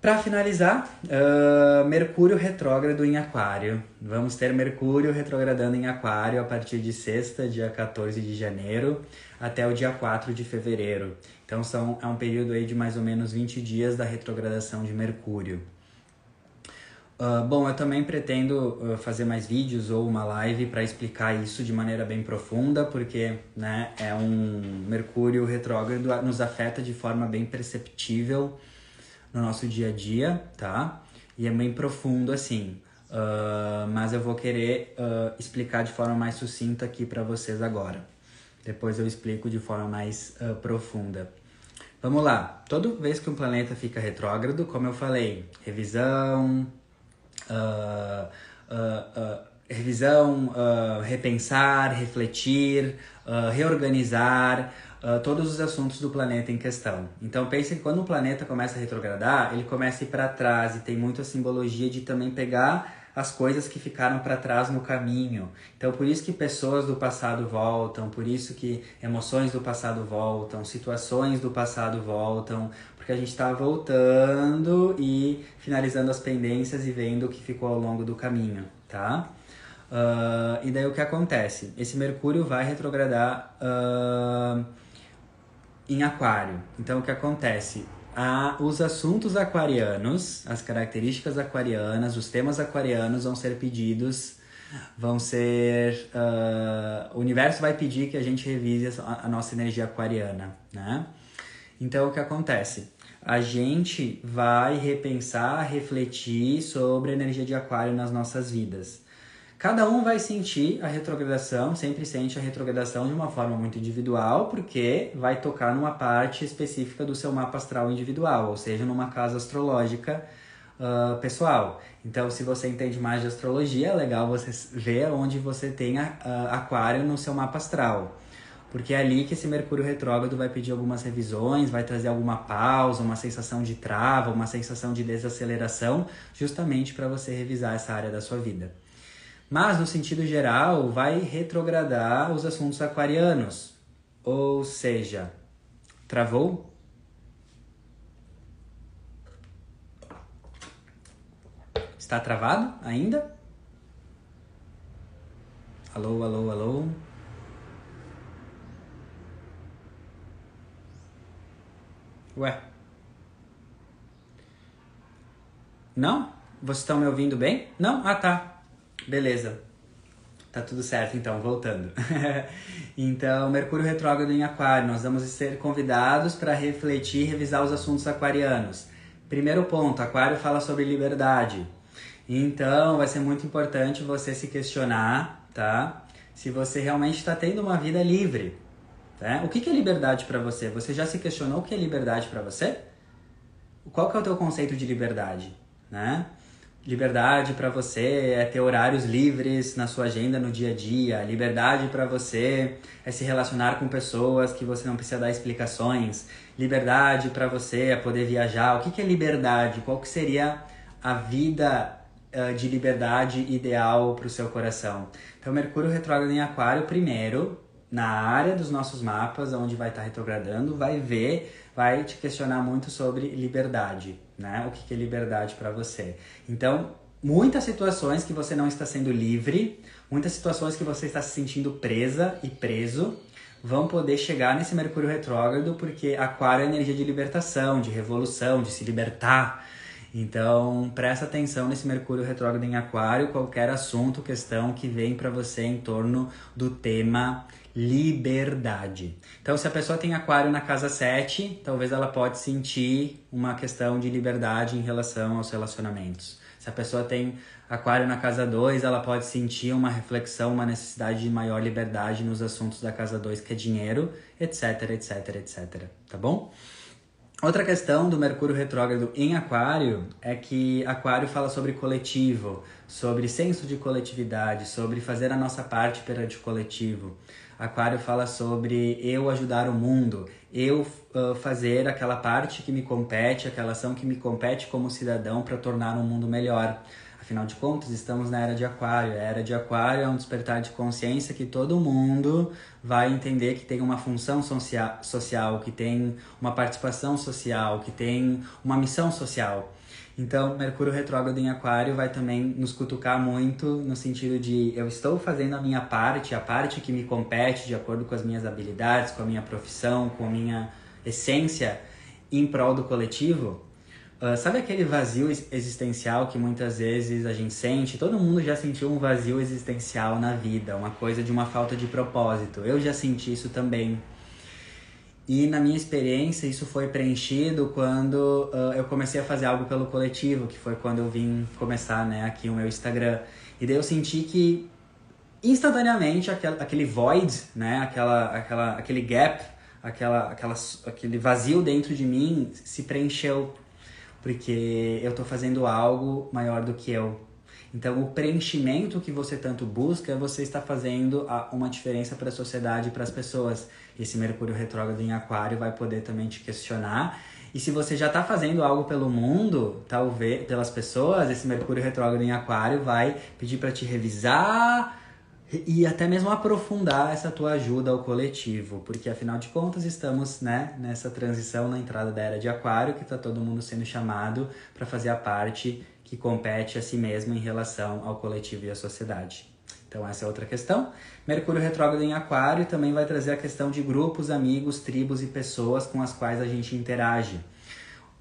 Para finalizar, uh, Mercúrio retrógrado em Aquário. Vamos ter Mercúrio retrogradando em Aquário a partir de sexta, dia 14 de janeiro, até o dia 4 de fevereiro. Então são, é um período aí de mais ou menos 20 dias da retrogradação de Mercúrio. Uh, bom, eu também pretendo uh, fazer mais vídeos ou uma live para explicar isso de maneira bem profunda, porque né, é um Mercúrio retrógrado, nos afeta de forma bem perceptível no nosso dia a dia, tá? E é bem profundo assim. Uh, mas eu vou querer uh, explicar de forma mais sucinta aqui para vocês agora. Depois eu explico de forma mais uh, profunda. Vamos lá. Toda vez que um planeta fica retrógrado, como eu falei, revisão, revisão, repensar, refletir, reorganizar, uh, todos os assuntos do planeta em questão. Então pense que quando um planeta começa a retrogradar, ele começa a ir para trás e tem muita simbologia de também pegar as coisas que ficaram para trás no caminho. Então por isso que pessoas do passado voltam, por isso que emoções do passado voltam, situações do passado voltam, porque a gente está voltando e finalizando as pendências e vendo o que ficou ao longo do caminho, tá? Uh, e daí o que acontece? Esse Mercúrio vai retrogradar uh, em Aquário. Então, o que acontece? Ah, os assuntos aquarianos, as características aquarianas, os temas aquarianos vão ser pedidos, vão ser. Uh, o universo vai pedir que a gente revise a, a nossa energia aquariana, né? Então, o que acontece? A gente vai repensar, refletir sobre a energia de Aquário nas nossas vidas. Cada um vai sentir a retrogradação, sempre sente a retrogradação de uma forma muito individual, porque vai tocar numa parte específica do seu mapa astral individual, ou seja, numa casa astrológica uh, pessoal. Então, se você entende mais de astrologia, é legal você ver onde você tem uh, aquário no seu mapa astral. Porque é ali que esse Mercúrio retrógrado vai pedir algumas revisões, vai trazer alguma pausa, uma sensação de trava, uma sensação de desaceleração, justamente para você revisar essa área da sua vida. Mas, no sentido geral, vai retrogradar os assuntos aquarianos. Ou seja, travou? Está travado ainda? Alô, alô, alô? Ué? Não? Vocês estão me ouvindo bem? Não? Ah, tá. Beleza. Tá tudo certo, então, voltando. então, Mercúrio retrógrado em Aquário, nós vamos ser convidados para refletir e revisar os assuntos aquarianos. Primeiro ponto, Aquário fala sobre liberdade. Então, vai ser muito importante você se questionar, tá? Se você realmente está tendo uma vida livre. Tá? O que, que é liberdade para você? Você já se questionou o que é liberdade para você? qual que é o teu conceito de liberdade, né? Liberdade para você é ter horários livres na sua agenda no dia a dia. Liberdade para você é se relacionar com pessoas que você não precisa dar explicações. Liberdade para você é poder viajar. O que, que é liberdade? Qual que seria a vida uh, de liberdade ideal para o seu coração? Então, Mercúrio retrógrado em Aquário, primeiro, na área dos nossos mapas, onde vai estar retrogradando, vai ver, vai te questionar muito sobre liberdade, né? O que é liberdade para você. Então, muitas situações que você não está sendo livre, muitas situações que você está se sentindo presa e preso, vão poder chegar nesse Mercúrio retrógrado, porque Aquário é energia de libertação, de revolução, de se libertar. Então, presta atenção nesse Mercúrio retrógrado em Aquário, qualquer assunto, questão que vem para você em torno do tema liberdade. Então, se a pessoa tem aquário na casa 7, talvez ela pode sentir uma questão de liberdade em relação aos relacionamentos. Se a pessoa tem aquário na casa 2, ela pode sentir uma reflexão, uma necessidade de maior liberdade nos assuntos da casa 2, que é dinheiro, etc, etc, etc. Tá bom? Outra questão do Mercúrio retrógrado em Aquário é que Aquário fala sobre coletivo, sobre senso de coletividade, sobre fazer a nossa parte perante o coletivo. Aquário fala sobre eu ajudar o mundo, eu uh, fazer aquela parte que me compete, aquela ação que me compete como cidadão para tornar um mundo melhor. Afinal de contas, estamos na era de Aquário. A era de Aquário é um despertar de consciência que todo mundo vai entender que tem uma função social, que tem uma participação social, que tem uma missão social. Então, Mercúrio retrógrado em Aquário vai também nos cutucar muito no sentido de eu estou fazendo a minha parte, a parte que me compete de acordo com as minhas habilidades, com a minha profissão, com a minha essência em prol do coletivo. Uh, sabe aquele vazio existencial que muitas vezes a gente sente? Todo mundo já sentiu um vazio existencial na vida, uma coisa de uma falta de propósito. Eu já senti isso também. E na minha experiência, isso foi preenchido quando uh, eu comecei a fazer algo pelo coletivo, que foi quando eu vim começar né, aqui o meu Instagram. E daí eu senti que instantaneamente aquele, aquele void, né, aquela, aquela, aquele gap, aquela, aquela, aquele vazio dentro de mim se preencheu. Porque eu estou fazendo algo maior do que eu. Então, o preenchimento que você tanto busca, você está fazendo uma diferença para a sociedade e para as pessoas. Esse Mercúrio retrógrado em Aquário vai poder também te questionar. E se você já está fazendo algo pelo mundo, talvez pelas pessoas, esse Mercúrio retrógrado em Aquário vai pedir para te revisar e até mesmo aprofundar essa tua ajuda ao coletivo, porque afinal de contas estamos né, nessa transição na entrada da era de Aquário, que está todo mundo sendo chamado para fazer a parte que compete a si mesmo em relação ao coletivo e à sociedade. Então essa é outra questão. Mercúrio retrógrado em Aquário também vai trazer a questão de grupos, amigos, tribos e pessoas com as quais a gente interage.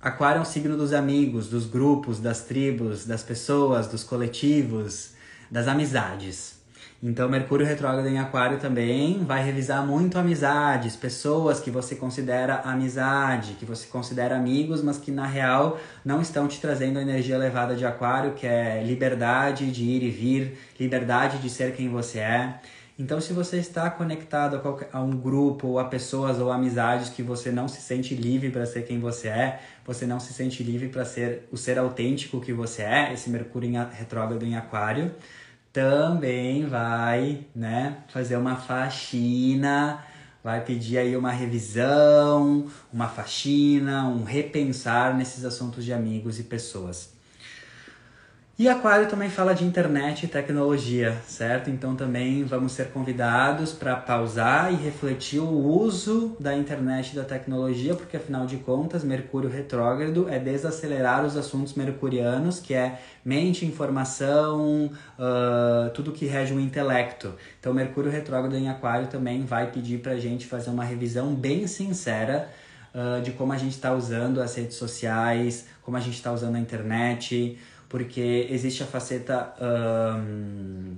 Aquário é um signo dos amigos, dos grupos, das tribos, das pessoas, dos coletivos, das amizades. Então, Mercúrio retrógrado em Aquário também vai revisar muito amizades, pessoas que você considera amizade, que você considera amigos, mas que na real não estão te trazendo a energia elevada de Aquário, que é liberdade de ir e vir, liberdade de ser quem você é. Então, se você está conectado a, qualquer, a um grupo, ou a pessoas ou amizades que você não se sente livre para ser quem você é, você não se sente livre para ser o ser autêntico que você é, esse Mercúrio em, retrógrado em Aquário também vai, né, fazer uma faxina, vai pedir aí uma revisão, uma faxina, um repensar nesses assuntos de amigos e pessoas. E Aquário também fala de internet e tecnologia, certo? Então também vamos ser convidados para pausar e refletir o uso da internet e da tecnologia, porque afinal de contas, Mercúrio retrógrado é desacelerar os assuntos mercurianos, que é mente, informação, uh, tudo que rege o intelecto. Então Mercúrio retrógrado em Aquário também vai pedir para a gente fazer uma revisão bem sincera uh, de como a gente está usando as redes sociais, como a gente está usando a internet, porque existe a faceta um,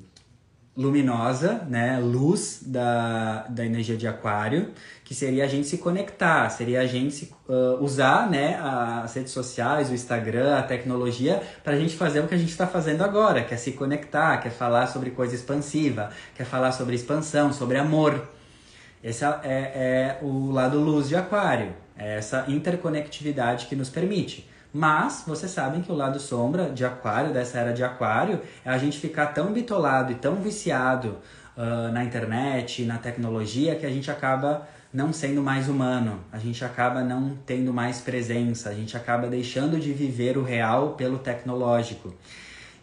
luminosa, né, luz da, da energia de aquário, que seria a gente se conectar, seria a gente se, uh, usar né, as redes sociais, o Instagram, a tecnologia, para a gente fazer o que a gente está fazendo agora, que é se conectar, quer falar sobre coisa expansiva, quer falar sobre expansão, sobre amor. Esse é, é o lado luz de aquário, é essa interconectividade que nos permite. Mas vocês sabem que o lado sombra de Aquário, dessa era de Aquário, é a gente ficar tão bitolado e tão viciado uh, na internet, na tecnologia, que a gente acaba não sendo mais humano, a gente acaba não tendo mais presença, a gente acaba deixando de viver o real pelo tecnológico.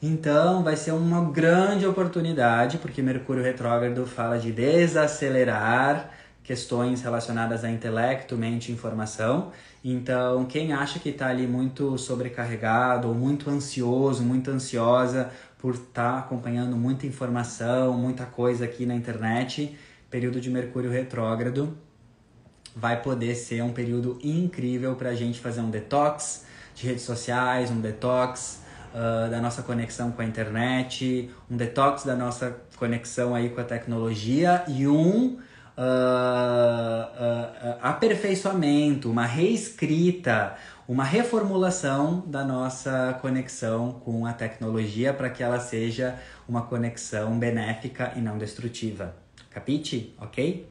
Então vai ser uma grande oportunidade, porque Mercúrio retrógrado fala de desacelerar questões relacionadas a intelecto, mente e informação. Então, quem acha que está ali muito sobrecarregado ou muito ansioso, muito ansiosa por estar tá acompanhando muita informação, muita coisa aqui na internet, período de Mercúrio retrógrado vai poder ser um período incrível para a gente fazer um detox de redes sociais, um detox uh, da nossa conexão com a internet, um detox da nossa conexão aí com a tecnologia e um uh, uh, aperfeiçoamento, uma reescrita, uma reformulação da nossa conexão com a tecnologia para que ela seja uma conexão benéfica e não destrutiva. Capite? Ok?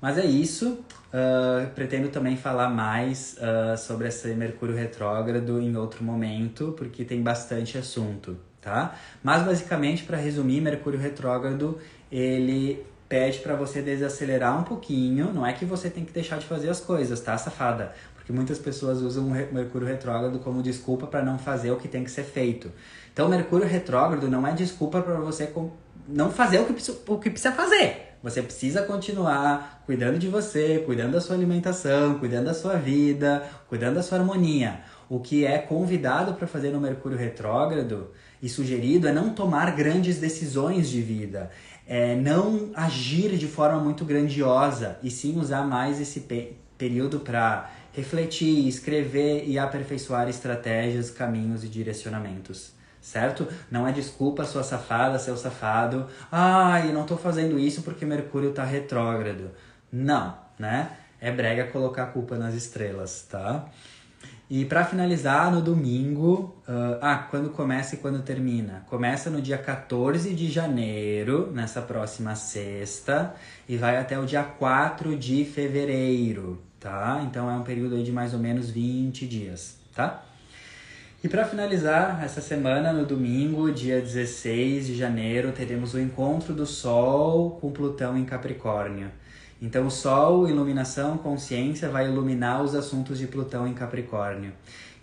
Mas é isso. Uh, pretendo também falar mais uh, sobre esse Mercúrio retrógrado em outro momento, porque tem bastante assunto, tá? Mas basicamente, para resumir, Mercúrio retrógrado ele pede para você desacelerar um pouquinho. Não é que você tem que deixar de fazer as coisas, tá, safada? Porque muitas pessoas usam o Mercúrio retrógrado como desculpa para não fazer o que tem que ser feito. Então, Mercúrio retrógrado não é desculpa para você não fazer o que, o que precisa fazer. Você precisa continuar cuidando de você, cuidando da sua alimentação, cuidando da sua vida, cuidando da sua harmonia. O que é convidado para fazer no Mercúrio retrógrado e sugerido é não tomar grandes decisões de vida, é não agir de forma muito grandiosa e sim usar mais esse pe período para refletir, escrever e aperfeiçoar estratégias, caminhos e direcionamentos certo? Não é desculpa sua safada, seu safado. Ai, eu não tô fazendo isso porque Mercúrio tá retrógrado. Não, né? É brega colocar a culpa nas estrelas, tá? E para finalizar, no domingo, uh, ah, quando começa e quando termina? Começa no dia 14 de janeiro, nessa próxima sexta, e vai até o dia 4 de fevereiro, tá? Então é um período aí de mais ou menos 20 dias, tá? E para finalizar, essa semana, no domingo, dia 16 de janeiro, teremos o encontro do Sol com Plutão em Capricórnio. Então, o Sol, iluminação, consciência, vai iluminar os assuntos de Plutão em Capricórnio.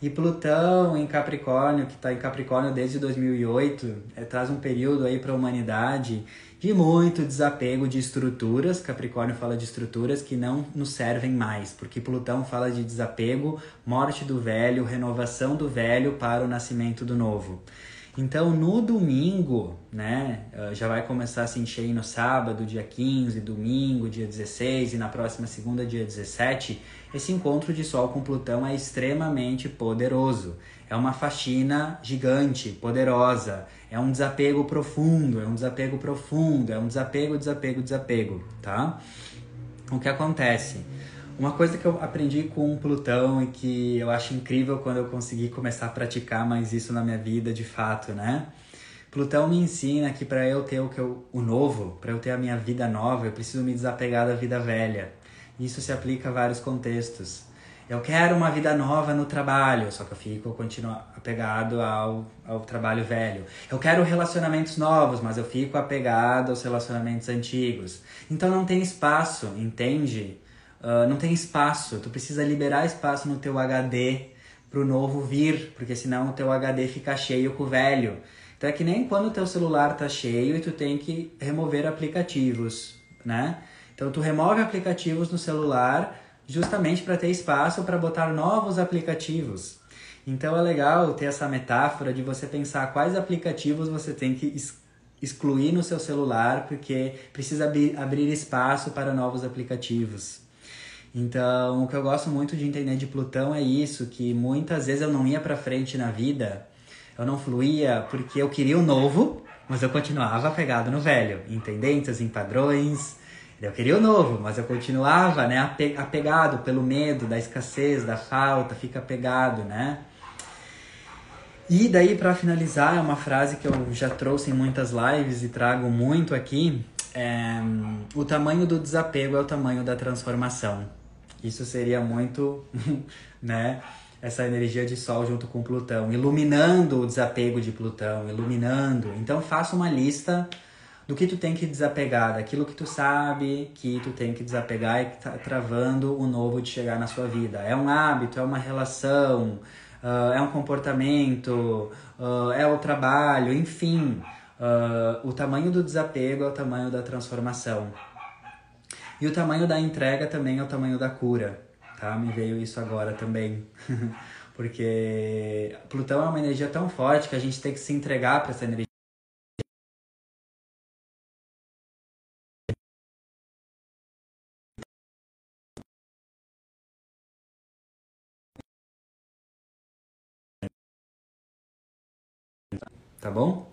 E Plutão em Capricórnio, que está em Capricórnio desde 2008, é, traz um período aí para a humanidade de muito desapego de estruturas. Capricórnio fala de estruturas que não nos servem mais, porque Plutão fala de desapego, morte do velho, renovação do velho para o nascimento do novo. Então, no domingo, né, eh, já vai começar a se encher no sábado, dia 15, domingo, dia 16 e na próxima segunda, dia 17, esse encontro de Sol com Plutão é extremamente poderoso. É uma faxina gigante, poderosa. É um desapego profundo, é um desapego profundo, é um desapego, desapego, desapego, tá? O que acontece? Uma coisa que eu aprendi com Plutão e que eu acho incrível quando eu consegui começar a praticar mais isso na minha vida de fato, né? Plutão me ensina que para eu ter o que eu, o novo, para eu ter a minha vida nova, eu preciso me desapegar da vida velha. Isso se aplica a vários contextos. Eu quero uma vida nova no trabalho, só que eu fico continuo apegado ao, ao trabalho velho. Eu quero relacionamentos novos, mas eu fico apegado aos relacionamentos antigos. Então não tem espaço, entende? Uh, não tem espaço. Tu precisa liberar espaço no teu HD pro novo vir, porque senão o teu HD fica cheio com o velho. Então é que nem quando o teu celular tá cheio e tu tem que remover aplicativos, né? Então tu remove aplicativos no celular justamente para ter espaço para botar novos aplicativos. Então é legal ter essa metáfora de você pensar quais aplicativos você tem que excluir no seu celular, porque precisa abrir espaço para novos aplicativos. Então, o que eu gosto muito de entender de Plutão é isso, que muitas vezes eu não ia para frente na vida, eu não fluía porque eu queria o novo, mas eu continuava apegado no velho, em tendências, em padrões. Eu queria o novo, mas eu continuava, né, apegado pelo medo da escassez, da falta, fica apegado, né? E daí para finalizar, é uma frase que eu já trouxe em muitas lives e trago muito aqui, é, o tamanho do desapego é o tamanho da transformação. Isso seria muito, né, essa energia de Sol junto com Plutão, iluminando o desapego de Plutão, iluminando. Então faça uma lista do que tu tem que desapegar, daquilo que tu sabe que tu tem que desapegar e que tá travando o novo de chegar na sua vida. É um hábito, é uma relação, uh, é um comportamento, uh, é o trabalho, enfim. Uh, o tamanho do desapego é o tamanho da transformação. E o tamanho da entrega também é o tamanho da cura tá? Me veio isso agora também. Porque Plutão é uma energia tão forte que a gente tem que se entregar para essa energia. Tá bom?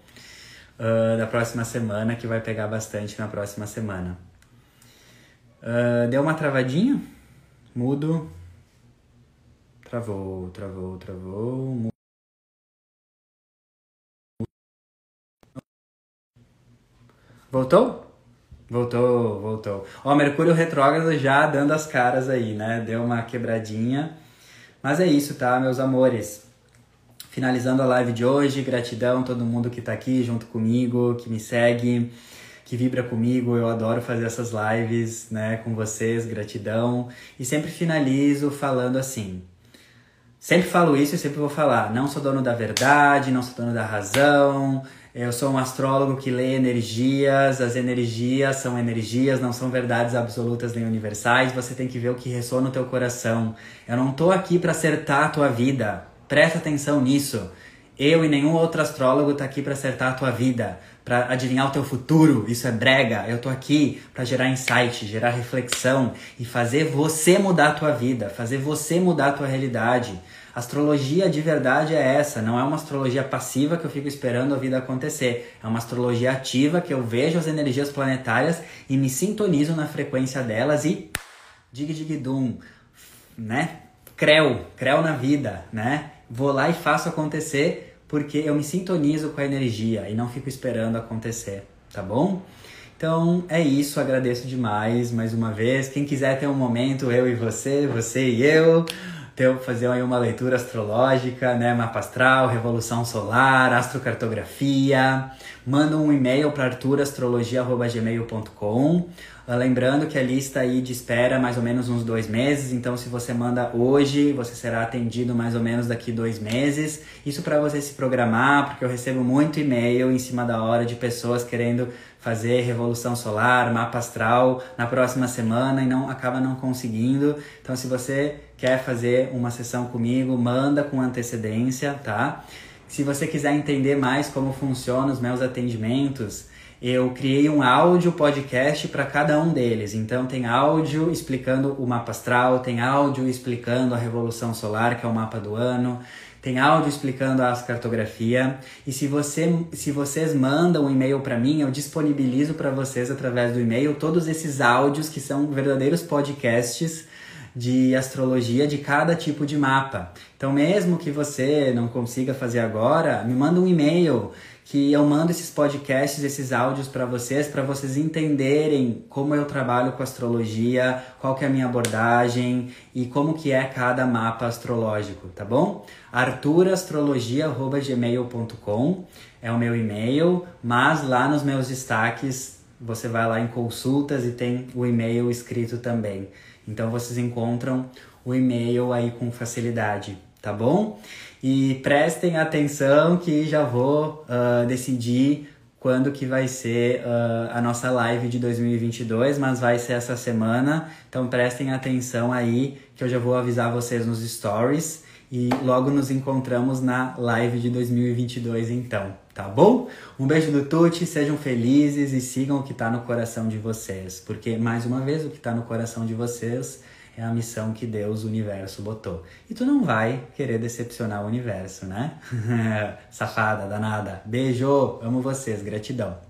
Uh, da próxima semana, que vai pegar bastante na próxima semana. Uh, deu uma travadinha? Mudo. Travou, travou, travou. Voltou? Voltou, voltou. Ó, Mercúrio retrógrado já dando as caras aí, né? Deu uma quebradinha. Mas é isso, tá, meus amores? Finalizando a live de hoje, gratidão a todo mundo que tá aqui junto comigo, que me segue que vibra comigo. Eu adoro fazer essas lives, né, com vocês, gratidão. E sempre finalizo falando assim. Sempre falo isso e sempre vou falar. Não sou dono da verdade, não sou dono da razão. Eu sou um astrólogo que lê energias. As energias são energias, não são verdades absolutas nem universais. Você tem que ver o que ressoa no teu coração. Eu não tô aqui para acertar a tua vida. Presta atenção nisso. Eu e nenhum outro astrólogo tá aqui para acertar a tua vida para adivinhar o teu futuro, isso é brega. Eu tô aqui para gerar insight, gerar reflexão e fazer você mudar a tua vida, fazer você mudar a tua realidade. Astrologia de verdade é essa, não é uma astrologia passiva que eu fico esperando a vida acontecer. É uma astrologia ativa que eu vejo as energias planetárias e me sintonizo na frequência delas e dig dig dum, né? Creu, creu na vida, né? Vou lá e faço acontecer porque eu me sintonizo com a energia e não fico esperando acontecer, tá bom? Então é isso, agradeço demais mais uma vez. Quem quiser ter um momento, eu e você, você e eu, ter, fazer aí uma leitura astrológica, né? Mapa astral, revolução solar, astrocartografia, manda um e-mail para arturastrologia.gmail.com Lembrando que a lista aí de espera é mais ou menos uns dois meses, então se você manda hoje, você será atendido mais ou menos daqui dois meses. Isso para você se programar, porque eu recebo muito e-mail em cima da hora de pessoas querendo fazer revolução solar, mapa astral na próxima semana e não acaba não conseguindo. Então se você quer fazer uma sessão comigo, manda com antecedência, tá? Se você quiser entender mais como funcionam os meus atendimentos, eu criei um áudio podcast para cada um deles. Então tem áudio explicando o mapa astral, tem áudio explicando a revolução solar, que é o mapa do ano, tem áudio explicando a cartografia. E se você se vocês mandam um e-mail para mim, eu disponibilizo para vocês através do e-mail todos esses áudios que são verdadeiros podcasts de astrologia de cada tipo de mapa. Então, mesmo que você não consiga fazer agora, me manda um e-mail que eu mando esses podcasts, esses áudios para vocês, para vocês entenderem como eu trabalho com astrologia, qual que é a minha abordagem e como que é cada mapa astrológico, tá bom? arturastrologia@gmail.com é o meu e-mail, mas lá nos meus destaques você vai lá em consultas e tem o e-mail escrito também. Então vocês encontram o e-mail aí com facilidade, tá bom? E prestem atenção que já vou uh, decidir quando que vai ser uh, a nossa live de 2022, mas vai ser essa semana. Então prestem atenção aí que eu já vou avisar vocês nos stories e logo nos encontramos na live de 2022 então, tá bom? Um beijo do Tuti, sejam felizes e sigam o que está no coração de vocês, porque mais uma vez o que está no coração de vocês é a missão que Deus, o universo, botou. E tu não vai querer decepcionar o universo, né? Safada, danada. Beijo, amo vocês, gratidão.